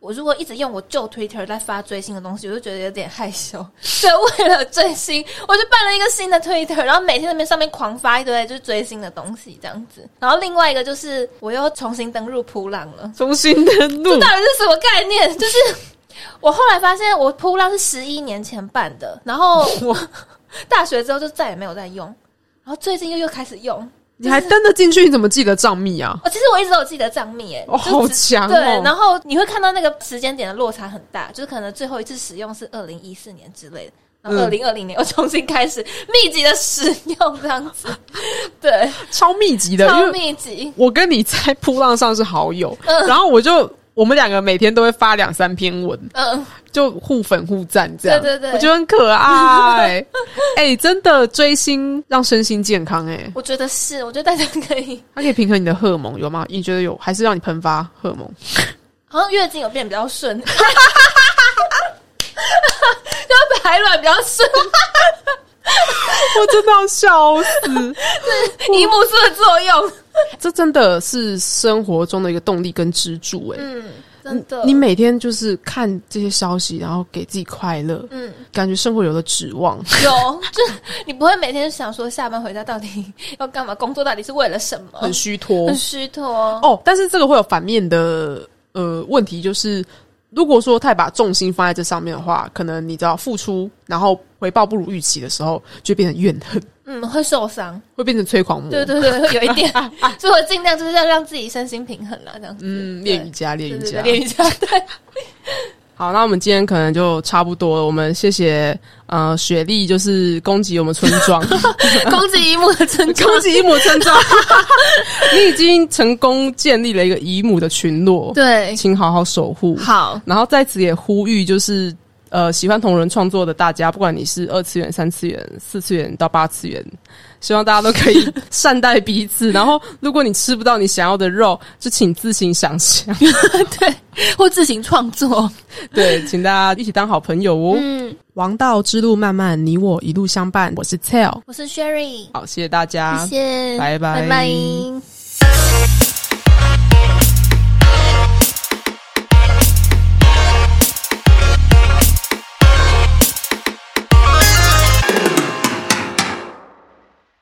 我如果一直用我旧 Twitter 在发追星的东西，我就觉得有点害羞。所以为了追星，我就办了一个新的 Twitter，然后每天在那边上面狂发一堆就是追星的东西这样子。然后另外一个就是我又重新登入普朗了，重新登录 这到底是什么概念？就是我后来发现我普朗是十一年前办的，然后我大学之后就再也没有再用，然后最近又又开始用。你还登得进去？你怎么记得账密啊？哦，其实我一直都有记得账密，哎，哦，好强哦！对，然后你会看到那个时间点的落差很大，就是可能最后一次使用是二零一四年之类的，然后二嗯零二零年又重新开始密集的使用这样子，对，超密集的，超密集，我跟你在 扑浪上是好友，嗯然后我就我们两个每天都会发两三篇文，嗯，就互粉互赞这样，对对对我觉得很可爱。哎、真的追星让身心健康、哎，我觉得是，我觉得大家可以，它可以平衡你的荷尔蒙，有吗？你觉得有，还是让你喷发荷尔蒙？好像月经有变比较顺，就排卵比较顺，我真的要笑死！胰母素的作用，这真的是生活中的一个动力跟支柱、哎、嗯，真的，你每天就是看这些消息，然后给自己快乐，嗯。感觉生活有了指望。有，就你不会每天想说下班回家到底 要干嘛，工作到底是为了什么，很虚脱。很虚脱。哦，但是这个会有反面的呃问题，就是如果说太把重心放在这上面的话，可能你知道付出，然后回报不如预期的时候，就变成怨恨，嗯，会受伤。会变成催狂魔。对对对，会有一点，所以我尽量就是要让自己身心平衡啦，这样子。嗯，练瑜伽，练瑜伽。练瑜伽，对，好，那我们今天可能就差不多了。我们谢谢呃雪莉，就是攻击我们村庄，攻击姨母的村庄。攻击姨母村庄。你已经成功建立了一个姨母的群落，对，请好好守护。好，然后在此也呼吁，就是呃喜欢同人创作的大家，不管你是二次元、三次元、四次元到八次元，希望大家都可以 善待彼此。然后，如果你吃不到你想要的肉，就请自行想象。对，或自行创作。对，请大家一起当好朋友哦。嗯，王道之路漫漫，你我一路相伴。我是 Tell，我是 Sherry，好，谢谢大家，谢谢，拜拜拜拜。